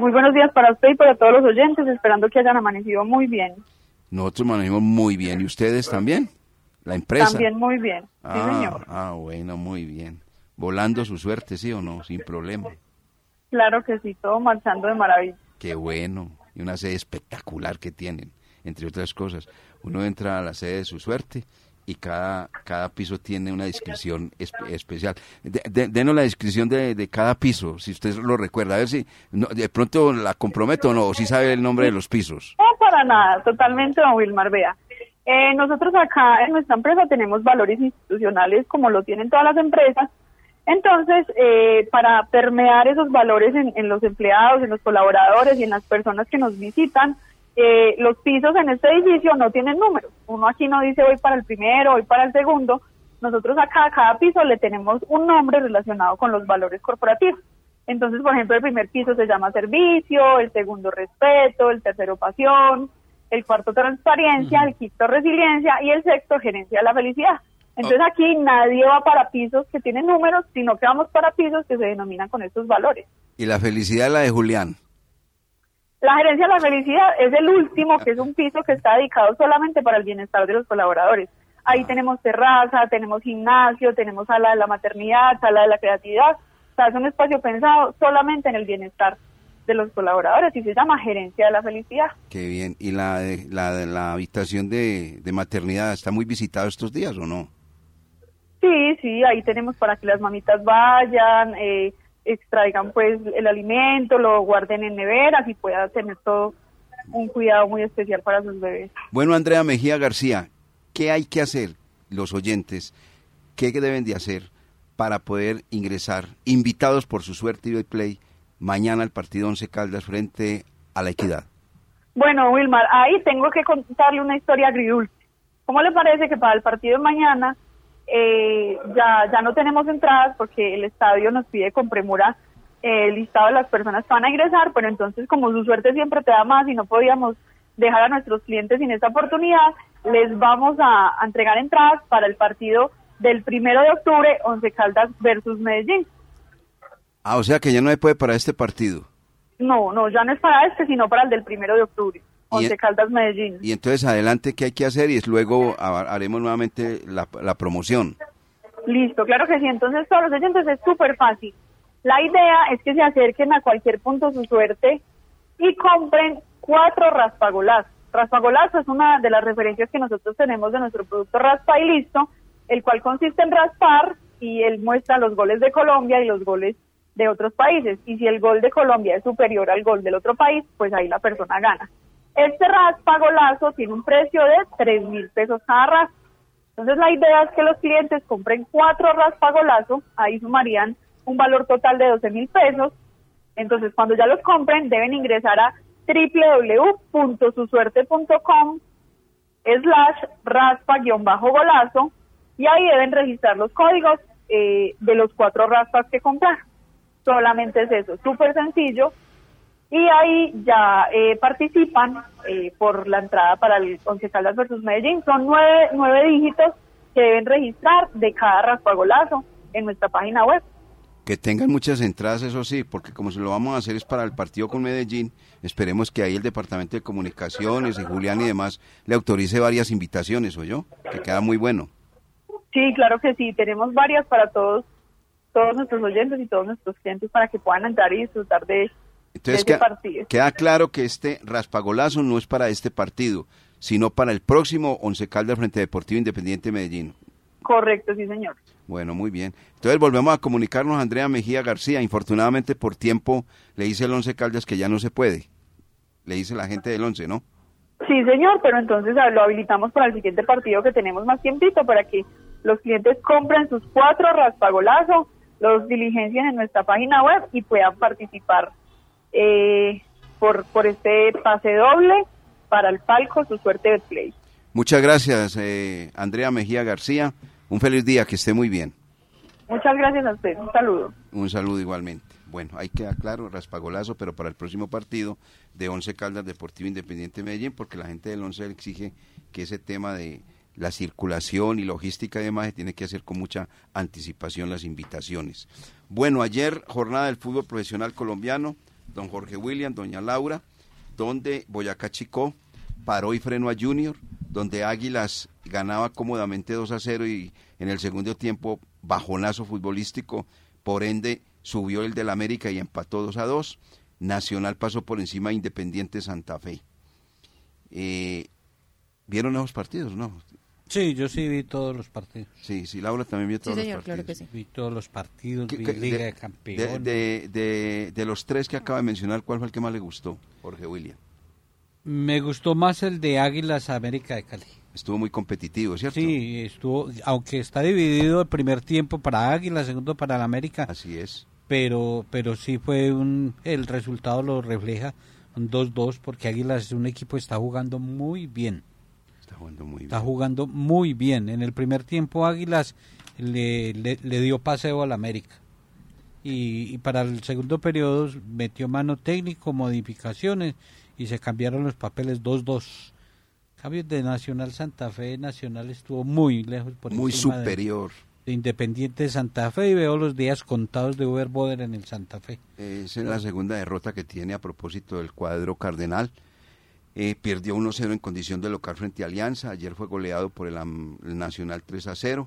muy buenos días para usted y para todos los oyentes, esperando que hayan amanecido muy bien. Nosotros amanecimos muy bien. ¿Y ustedes también? La empresa. También muy bien, sí ah, señor. Ah, bueno, muy bien. Volando su suerte, ¿sí o no? Sin problema. Claro que sí, todo marchando de maravilla. Qué bueno. Y una sede espectacular que tienen, entre otras cosas. Uno entra a la sede de su suerte y cada, cada piso tiene una descripción especial. denos la descripción de, cada piso, si usted lo recuerda. A ver si de pronto la comprometo o no, o si sabe el nombre de los pisos. No, para nada, totalmente, don Wilmar. Vea, eh, nosotros acá en nuestra empresa tenemos valores institucionales como lo tienen todas las empresas. Entonces, eh, para permear esos valores en, los empleados, en los colaboradores y en las personas que nos visitan, eh, los pisos en este edificio no tienen números. Uno aquí no dice hoy para el primero, hoy para el segundo. Nosotros acá a cada piso le tenemos un nombre relacionado con los valores corporativos. Entonces, por ejemplo, el primer piso se llama servicio, el segundo respeto, el tercero pasión, el cuarto transparencia, el quinto resiliencia y el sexto gerencia de la felicidad. Entonces oh. aquí nadie va para pisos que tienen números, sino que vamos para pisos que se denominan con estos valores. ¿Y la felicidad la de Julián? La gerencia de la felicidad es el último, que es un piso que está dedicado solamente para el bienestar de los colaboradores. Ahí ah. tenemos terraza, tenemos gimnasio, tenemos sala de la maternidad, sala de la creatividad. O sea, es un espacio pensado solamente en el bienestar de los colaboradores y se llama gerencia de la felicidad. Qué bien. ¿Y la de, la, de la habitación de, maternidad está muy visitada estos días o no? Sí, sí, ahí tenemos para que las mamitas vayan, eh, extraigan pues el alimento, lo guarden en neveras y puedan tener todo un cuidado muy especial para sus bebés. Bueno, Andrea Mejía García, ¿qué hay que hacer los oyentes? ¿Qué deben de hacer para poder ingresar, invitados por su suerte y play, mañana el partido Once Caldas frente a la Equidad? Bueno, Wilmar, ahí tengo que contarle una historia agridulce. ¿Cómo le parece que para el partido de mañana eh, ya, ya no tenemos entradas porque el estadio nos pide con premura eh, el listado de las personas que van a ingresar, pero entonces como su suerte siempre te da más y no podíamos dejar a nuestros clientes sin esta oportunidad, les vamos a, entregar entradas para el partido del primero de octubre, Once Caldas versus Medellín. Ah, o sea que ya no se puede para este partido. No, no, ya no es para este, sino para el del primero de octubre. Once Caldas Medellín. Y entonces adelante, ¿qué hay que hacer? Y luego haremos nuevamente la, la promoción. Listo, claro que sí. Entonces, todos los oyentes es súper fácil. La idea es que se acerquen a cualquier punto de su suerte y compren cuatro raspagolazos. Raspagolazo es una de las referencias que nosotros tenemos de nuestro producto Raspa y Listo, el cual consiste en raspar y él muestra los goles de Colombia y los goles de otros países. Y si el gol de Colombia es superior al gol del otro país, pues ahí la persona gana. Este raspagolazo tiene un precio de 3 mil pesos cada raspa. Entonces la idea es que los clientes compren cuatro raspagolazo, ahí sumarían un valor total de 12 mil pesos. Entonces cuando ya los compren deben ingresar a www.susuerte.com slash raspa-golazo y ahí deben registrar los códigos eh, de los cuatro raspas que comprar. Solamente es eso, súper sencillo. Y ahí ya eh, participan eh, por la entrada para el Once Caldas versus Medellín. Son nueve, nueve dígitos que deben registrar de cada raspagolazo en nuestra página web. Que tengan muchas entradas, eso sí, porque como se lo vamos a hacer es para el partido con Medellín, esperemos que ahí el Departamento de Comunicaciones y Julián y demás le autorice varias invitaciones, ¿o yo? Que queda muy bueno. Sí, claro que sí, tenemos varias para todos, todos nuestros oyentes y todos nuestros clientes para que puedan entrar y disfrutar de, Entonces, este partido. Queda claro que este raspagolazo no es para este partido, sino para el próximo Once Caldas frente Deportivo Independiente Medellín. Correcto, sí, señor. Bueno, muy bien. Entonces volvemos a comunicarnos a Andrea Mejía García. Infortunadamente por tiempo le dice el Once Caldas que ya no se puede. Le dice la gente del Once, ¿no? Sí, señor, pero entonces lo habilitamos para el siguiente partido que tenemos más tiempito para que los clientes compren sus cuatro raspagolazos, los diligencien en nuestra página web y puedan participar eh, por, por este pase doble para el palco, su suerte play. Muchas gracias, eh, Andrea Mejía García. Un feliz día, que esté muy bien. Muchas gracias a usted, un saludo. Un saludo igualmente. Bueno, ahí queda claro, raspagolazo, pero para el próximo partido de Once Caldas Deportivo Independiente de Medellín, porque la gente del Once exige que ese tema de la circulación y logística y demás tiene que hacer con mucha anticipación las invitaciones. Bueno, ayer jornada del fútbol profesional colombiano, don Jorge William, doña Laura, donde Boyacá Chicó paró y frenó a Junior, donde Águilas ganaba cómodamente 2 a 0 y en el segundo tiempo bajonazo futbolístico, por ende subió el del América y empató 2 a 2. Nacional pasó por encima de Independiente Santa Fe. Eh, ¿Vieron esos partidos, no? Sí, yo sí vi todos los partidos. Sí, sí, Laura también vio todos Sí, señor, los partidos. claro que sí. Vi todos los partidos, vi ¿Qué- Liga de- de, Campeones. De, de- de los tres que acaba de mencionar, ¿cuál fue el que más le gustó, Jorge William? Me gustó más el de Águilas América de Cali. Estuvo muy competitivo, ¿cierto? Sí, estuvo, aunque está dividido el primer tiempo para Águilas, segundo para el América. Así es. Pero, pero sí fue un, el resultado lo refleja un 2-2 porque Águilas es un equipo que está jugando muy bien. Está jugando muy bien. Está jugando muy bien. En el primer tiempo Águilas le, le, le dio paseo al América. Y, y para el segundo periodo metió mano técnico, modificaciones y se cambiaron los papeles 2-2. Cambios de Nacional Santa Fe, Nacional estuvo muy lejos por Muy superior. de Independiente de Santa Fe y veo los días contados de Uber Boder en el Santa Fe. Esa es la segunda derrota que tiene a propósito del cuadro cardenal. Eh, perdió 1-0 en condición de local frente a Alianza. Ayer fue goleado por el, el Nacional 3-0.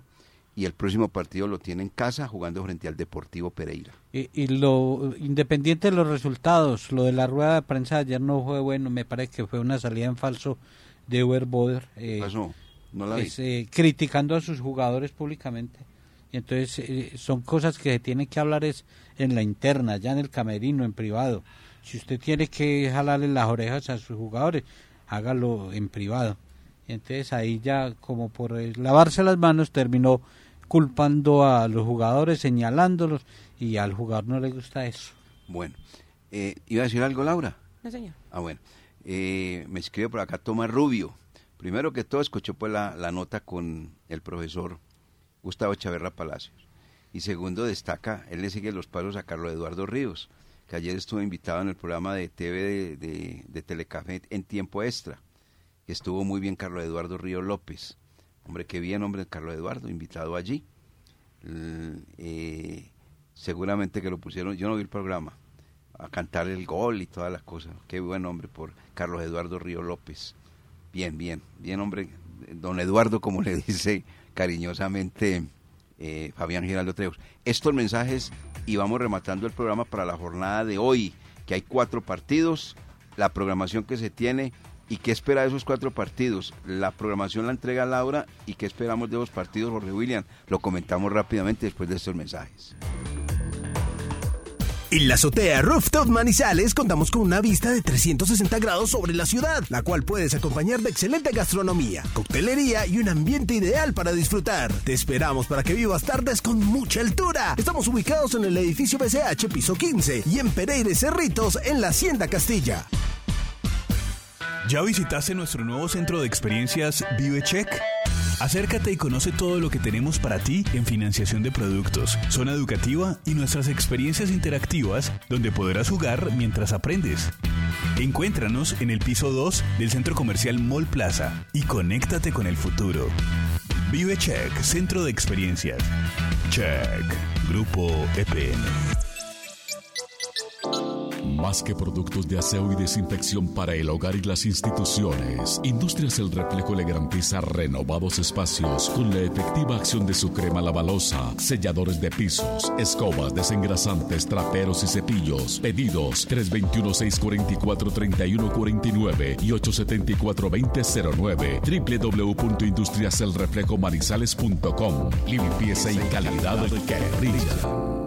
Y el próximo partido lo tiene en casa jugando frente al Deportivo Pereira. Y, y lo independiente de los resultados, lo de la rueda de prensa ayer no fue bueno, me parece que fue una salida en falso de Uber Boder. eh, pasó? No la vi. es, eh, criticando a sus jugadores públicamente. Y entonces eh, son cosas que se tienen que hablar es en la interna, ya en el camerino, en privado. Si usted tiene que jalarle las orejas a sus jugadores, hágalo en privado. Y entonces ahí ya como por lavarse las manos terminó culpando a los jugadores, señalándolos y al jugador no le gusta eso. Bueno, eh, ¿iba a decir algo, Laura? No, señor. Ah, bueno. Eh, me escribe por acá Tomás Rubio. Primero que todo, escuchó pues la, la nota con el profesor Gustavo Chaverra Palacios. Y segundo, destaca, él le sigue los palos a Carlos Eduardo Ríos, que ayer estuvo invitado en el programa de TV de, de- Telecafé en tiempo extra. que Estuvo muy bien Carlos Eduardo Ríos López. Hombre, qué bien, hombre, Carlos Eduardo, invitado allí. Eh, seguramente que lo pusieron, yo no vi el programa, a cantar el gol y todas las cosas. Qué buen hombre por Carlos Eduardo Río López. Bien, bien, bien, hombre. Don Eduardo, como le dice cariñosamente eh, Fabián Giraldo Treus. Estos mensajes y vamos rematando el programa para la jornada de hoy, que hay cuatro partidos, la programación que se tiene y qué espera de esos cuatro partidos. La programación la entrega Laura y qué esperamos de los partidos, Jorge William. Lo comentamos rápidamente después de estos mensajes. En la azotea Rooftop Manizales contamos con una vista de 360 grados sobre la ciudad, la cual puedes acompañar de excelente gastronomía, coctelería y un ambiente ideal para disfrutar. Te esperamos para que vivas tardes con mucha altura. Estamos ubicados en el edificio BCH piso 15 y en Pereira Cerritos en la Hacienda Castilla. ¿Ya visitaste nuestro nuevo centro de experiencias ViveCheck? Acércate y conoce todo lo que tenemos para ti en financiación de productos, zona educativa y nuestras experiencias interactivas donde podrás jugar mientras aprendes. Encuéntranos en el piso 2 del centro comercial Mall Plaza y conéctate con el futuro. Vive Check, Centro de Experiencias. Check, Grupo EPN. Más que productos de aseo y desinfección para el hogar y las instituciones, Industrias El Reflejo le garantiza renovados espacios con la efectiva acción de su crema lavalosa, selladores de pisos, escobas, desengrasantes, traperos y cepillos. Pedidos 321-644-3149 y 874-2009 www.industriaselreflejomarizales.com Limpieza y calidad que brilla.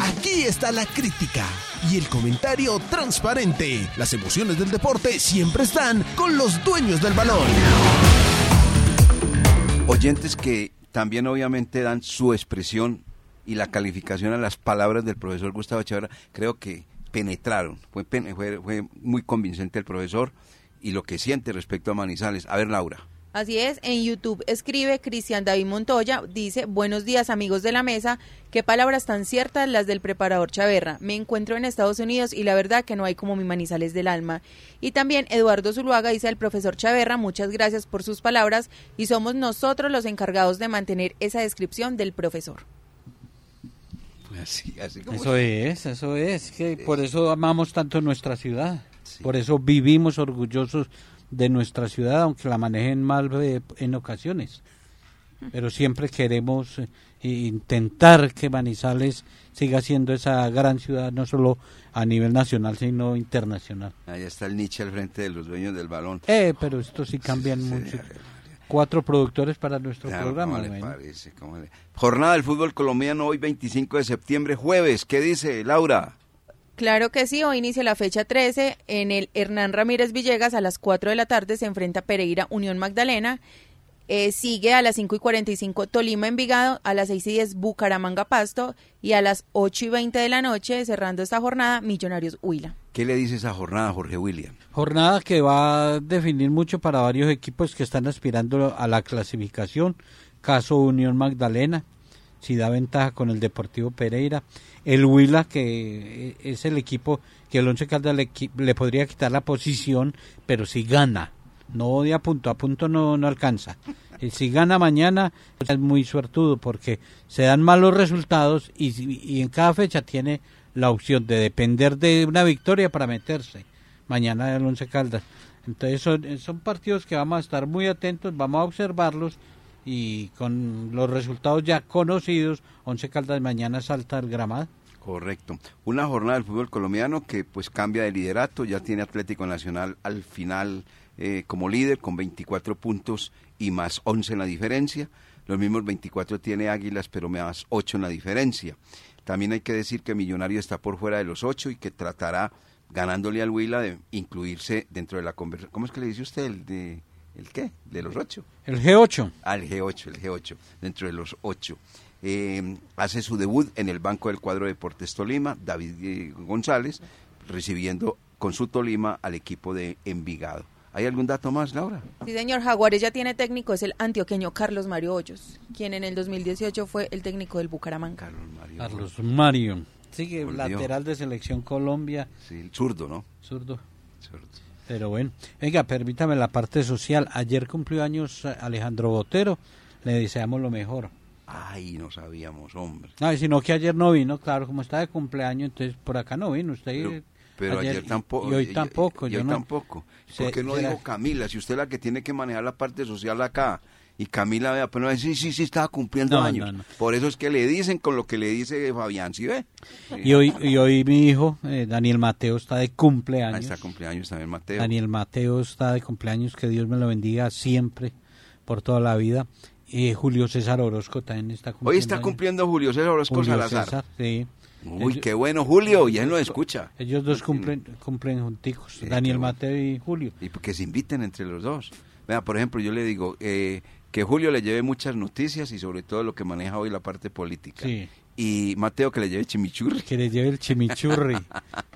Aquí está la crítica y el comentario transparente. Las emociones del deporte siempre están con los dueños del balón. Oyentes que también obviamente dan su expresión y la calificación a las palabras del profesor Gustavo Echeverra, creo que penetraron. Fue, pen- fue, fue muy convincente el profesor y lo que siente respecto a Manizales. A ver, Laura. Así es, en YouTube escribe Cristian David Montoya, dice, buenos días amigos de la mesa, qué palabras tan ciertas las del preparador Chaverra. Me encuentro en Estados Unidos y la verdad que no hay como mi manizales del alma. Y también Eduardo Zuluaga dice al profesor Chaverra, muchas gracias por sus palabras y somos nosotros los encargados de mantener esa descripción del profesor. Así, así como Eso es, eso es, que por eso amamos tanto nuestra ciudad, por eso vivimos orgullosos de nuestra ciudad, aunque la manejen mal eh, en ocasiones. Pero siempre queremos eh, intentar que Manizales siga siendo esa gran ciudad, no solo a nivel nacional, sino internacional. Ahí está el Nietzsche al frente de los dueños del balón. Eh, pero esto sí cambian mucho. Cuatro productores para nuestro Claro, programa. ¿cómo le bueno. parece? ¿Cómo le- Jornada del fútbol colombiano hoy 25 de septiembre, jueves. ¿Qué dice Laura? Claro que sí, hoy inicia la fecha 13. En el Hernán Ramírez Villegas a las 4 de la tarde se enfrenta Pereira Unión Magdalena. Eh, sigue a las 5 y 45 Tolima Envigado, a las 6 y 10 Bucaramanga Pasto y a las 8 y 20 de la noche, cerrando esta jornada, Millonarios Huila. ¿Qué le dice esa jornada, Jorge William? Jornada que va a definir mucho para varios equipos que están aspirando a la clasificación. Caso Unión Magdalena, si da ventaja con el Deportivo Pereira. El Huila, que es el equipo que el Once Caldas le, le podría quitar la posición, pero si gana. No de a punto, a punto no, no alcanza. Y si gana mañana, es muy suertudo porque se dan malos resultados y, y en cada fecha tiene la opción de depender de una victoria para meterse. Mañana el Once Caldas. Entonces son, son partidos que vamos a estar muy atentos, vamos a observarlos y con los resultados ya conocidos, Once Caldas mañana salta el gramado. Correcto. Una jornada del fútbol colombiano que pues cambia de liderato, ya tiene Atlético Nacional al final eh, como líder con 24 puntos y más 11 en la diferencia. Los mismos 24 tiene Águilas, pero más 8 en la diferencia. También hay que decir que Millonario está por fuera de los 8 y que tratará ganándole al Huila de incluirse dentro de la conversación. ¿Cómo es que le dice usted el de el qué? De los ocho. El G8. Al G8, el G8, dentro de los ocho. Eh, hace su debut en el banco del cuadro Deportes Tolima, David eh, González, recibiendo con su Tolima al equipo de Envigado. ¿Hay algún dato más, Laura? Sí, señor. Jaguares ya tiene técnico, es el antioqueño Carlos Mario Hoyos, quien en el 2018 fue el técnico del Bucaramanga. Carlos Mario. Carlos Mario. Sí, Volvió. lateral de selección Colombia. Sí, zurdo, ¿no? Zurdo. Zurdo. Pero bueno, venga, permítame la parte social. Ayer cumplió años eh, Alejandro Botero. Le deseamos lo mejor. Ay, no sabíamos, hombre. No, sino que ayer no vino, claro, como está de cumpleaños, entonces por acá no vino. Usted Pero, pero ayer, tampoco. Y hoy tampoco. Y, hoy no- tampoco. ¿Por qué no dijo Camila? Si usted es la que tiene que manejar la parte social acá. Y Camila, vea, pero no va a decir, sí, sí, estaba cumpliendo No, años. no, no. Por eso es que le dicen con lo que le dice Fabián, ¿sí ve? Y hoy, y hoy mi hijo, eh, Daniel Mateo, está de cumpleaños. Ahí está cumpleaños también Mateo. Daniel Mateo está de cumpleaños, que Dios me lo bendiga siempre, por toda la vida. Y Julio César Orozco también está cumpliendo. Hoy está años. cumpliendo Julio César Orozco Julio Salazar. César, sí. Uy, Ellos- qué bueno, Julio, y él lo escucha. Ellos dos cumplen, cumplen junticos, Sí, Daniel bueno. Mateo y Julio. Y que se inviten entre los dos. Vea, por ejemplo, yo le digo eh, que Julio le lleve muchas noticias y sobre todo lo que maneja hoy la parte política. Sí. Y Mateo que le lleve chimichurri. Que le lleve el chimichurri.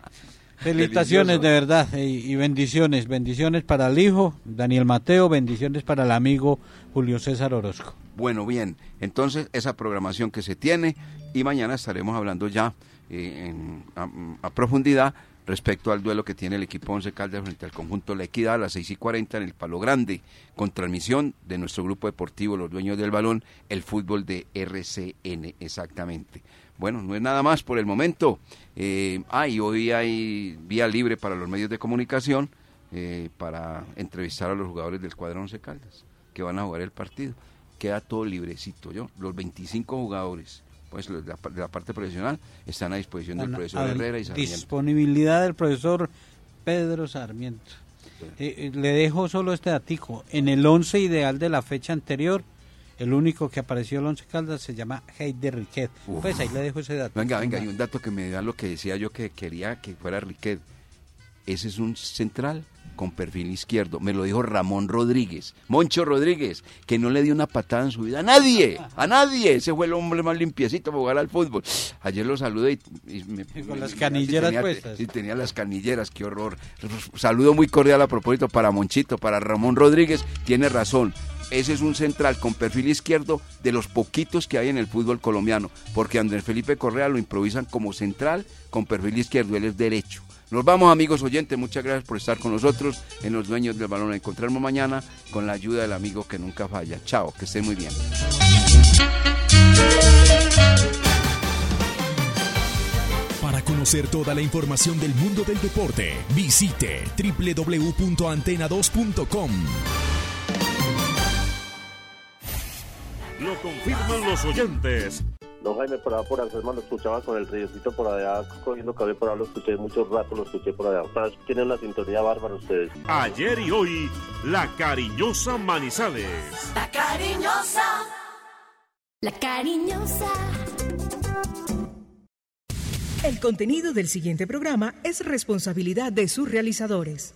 Felicitaciones de verdad y, y bendiciones, bendiciones para el hijo Daniel Mateo, bendiciones para el amigo Julio César Orozco. Bueno, bien, entonces esa programación que se tiene y mañana estaremos hablando ya eh, en- a, a profundidad respecto al duelo que tiene el equipo Once Caldas frente al conjunto La Equidad a las 6 y 40 en el Palo Grande, con transmisión de nuestro grupo deportivo, los dueños del balón, el fútbol de RCN, exactamente. Bueno, no es nada más por el momento. Eh, ah, y hoy hay vía libre para los medios de comunicación eh, para entrevistar a los jugadores del cuadro Once Caldas, que van a jugar el partido. Queda todo librecito, yo. Los 25 jugadores, pues de la, parte profesional, están a disposición del Ana- profesor a Herrera y Sarmiento. Disponibilidad del profesor Pedro Sarmiento. Eh, eh, le dejo solo este datico. En el 11 ideal de la fecha anterior, el único que apareció el 11 Caldas se llama Heider Riquet. Uf. Pues ahí le dejo ese dato. Venga, venga, hay un dato que me da lo que decía yo que quería que fuera Riquet. Ese es un central con perfil izquierdo. Me lo dijo Ramón Rodríguez, Moncho Rodríguez, que no le dio una patada en su vida a nadie, a nadie. Ese fue el hombre más limpiecito para jugar al fútbol. Ayer lo saludé y, y me- Y con me- las canilleras tenía, puestas. Y tenía las canilleras, qué horror. Saludo muy cordial a propósito para Monchito, para Ramón Rodríguez. Tiene razón. Ese es un central con perfil izquierdo de los poquitos que hay en el fútbol colombiano, porque Andrés Felipe Correa lo improvisan como central con perfil izquierdo, él es derecho. Nos vamos amigos oyentes, muchas gracias por estar con nosotros en Los Dueños del Balón. Encontrarnos mañana con la ayuda del amigo que nunca falla. Chao, que estén muy bien. Para conocer toda la información del mundo del deporte, visite www.antena2.com. Lo confirman los oyentes. No, Jaime, por allá por Anselma lo escuchaba con el riocito por allá, cogiendo café por allá, lo escuché mucho rato, lo escuché por allá. Ustedes Tienen una sintonía bárbara ustedes. Ayer y hoy, la cariñosa Manizales. La cariñosa. La cariñosa. El contenido del siguiente programa es responsabilidad de sus realizadores.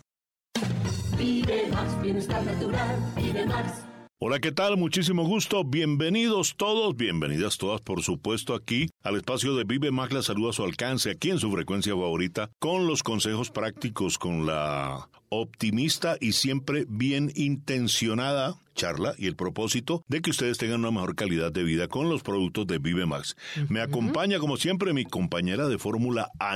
Vive más bienestar natural. Vive más. Hola, ¿qué tal? Muchísimo gusto. Bienvenidos todos, bienvenidas todas, por supuesto, aquí al espacio de Vive Más. La saluda a su alcance, aquí en su frecuencia favorita, con los consejos prácticos, con la optimista y siempre bien intencionada charla y el propósito de que ustedes tengan una mejor calidad de vida con los productos de Vive Max. Me acompaña, como siempre, mi compañera de fórmula Ana.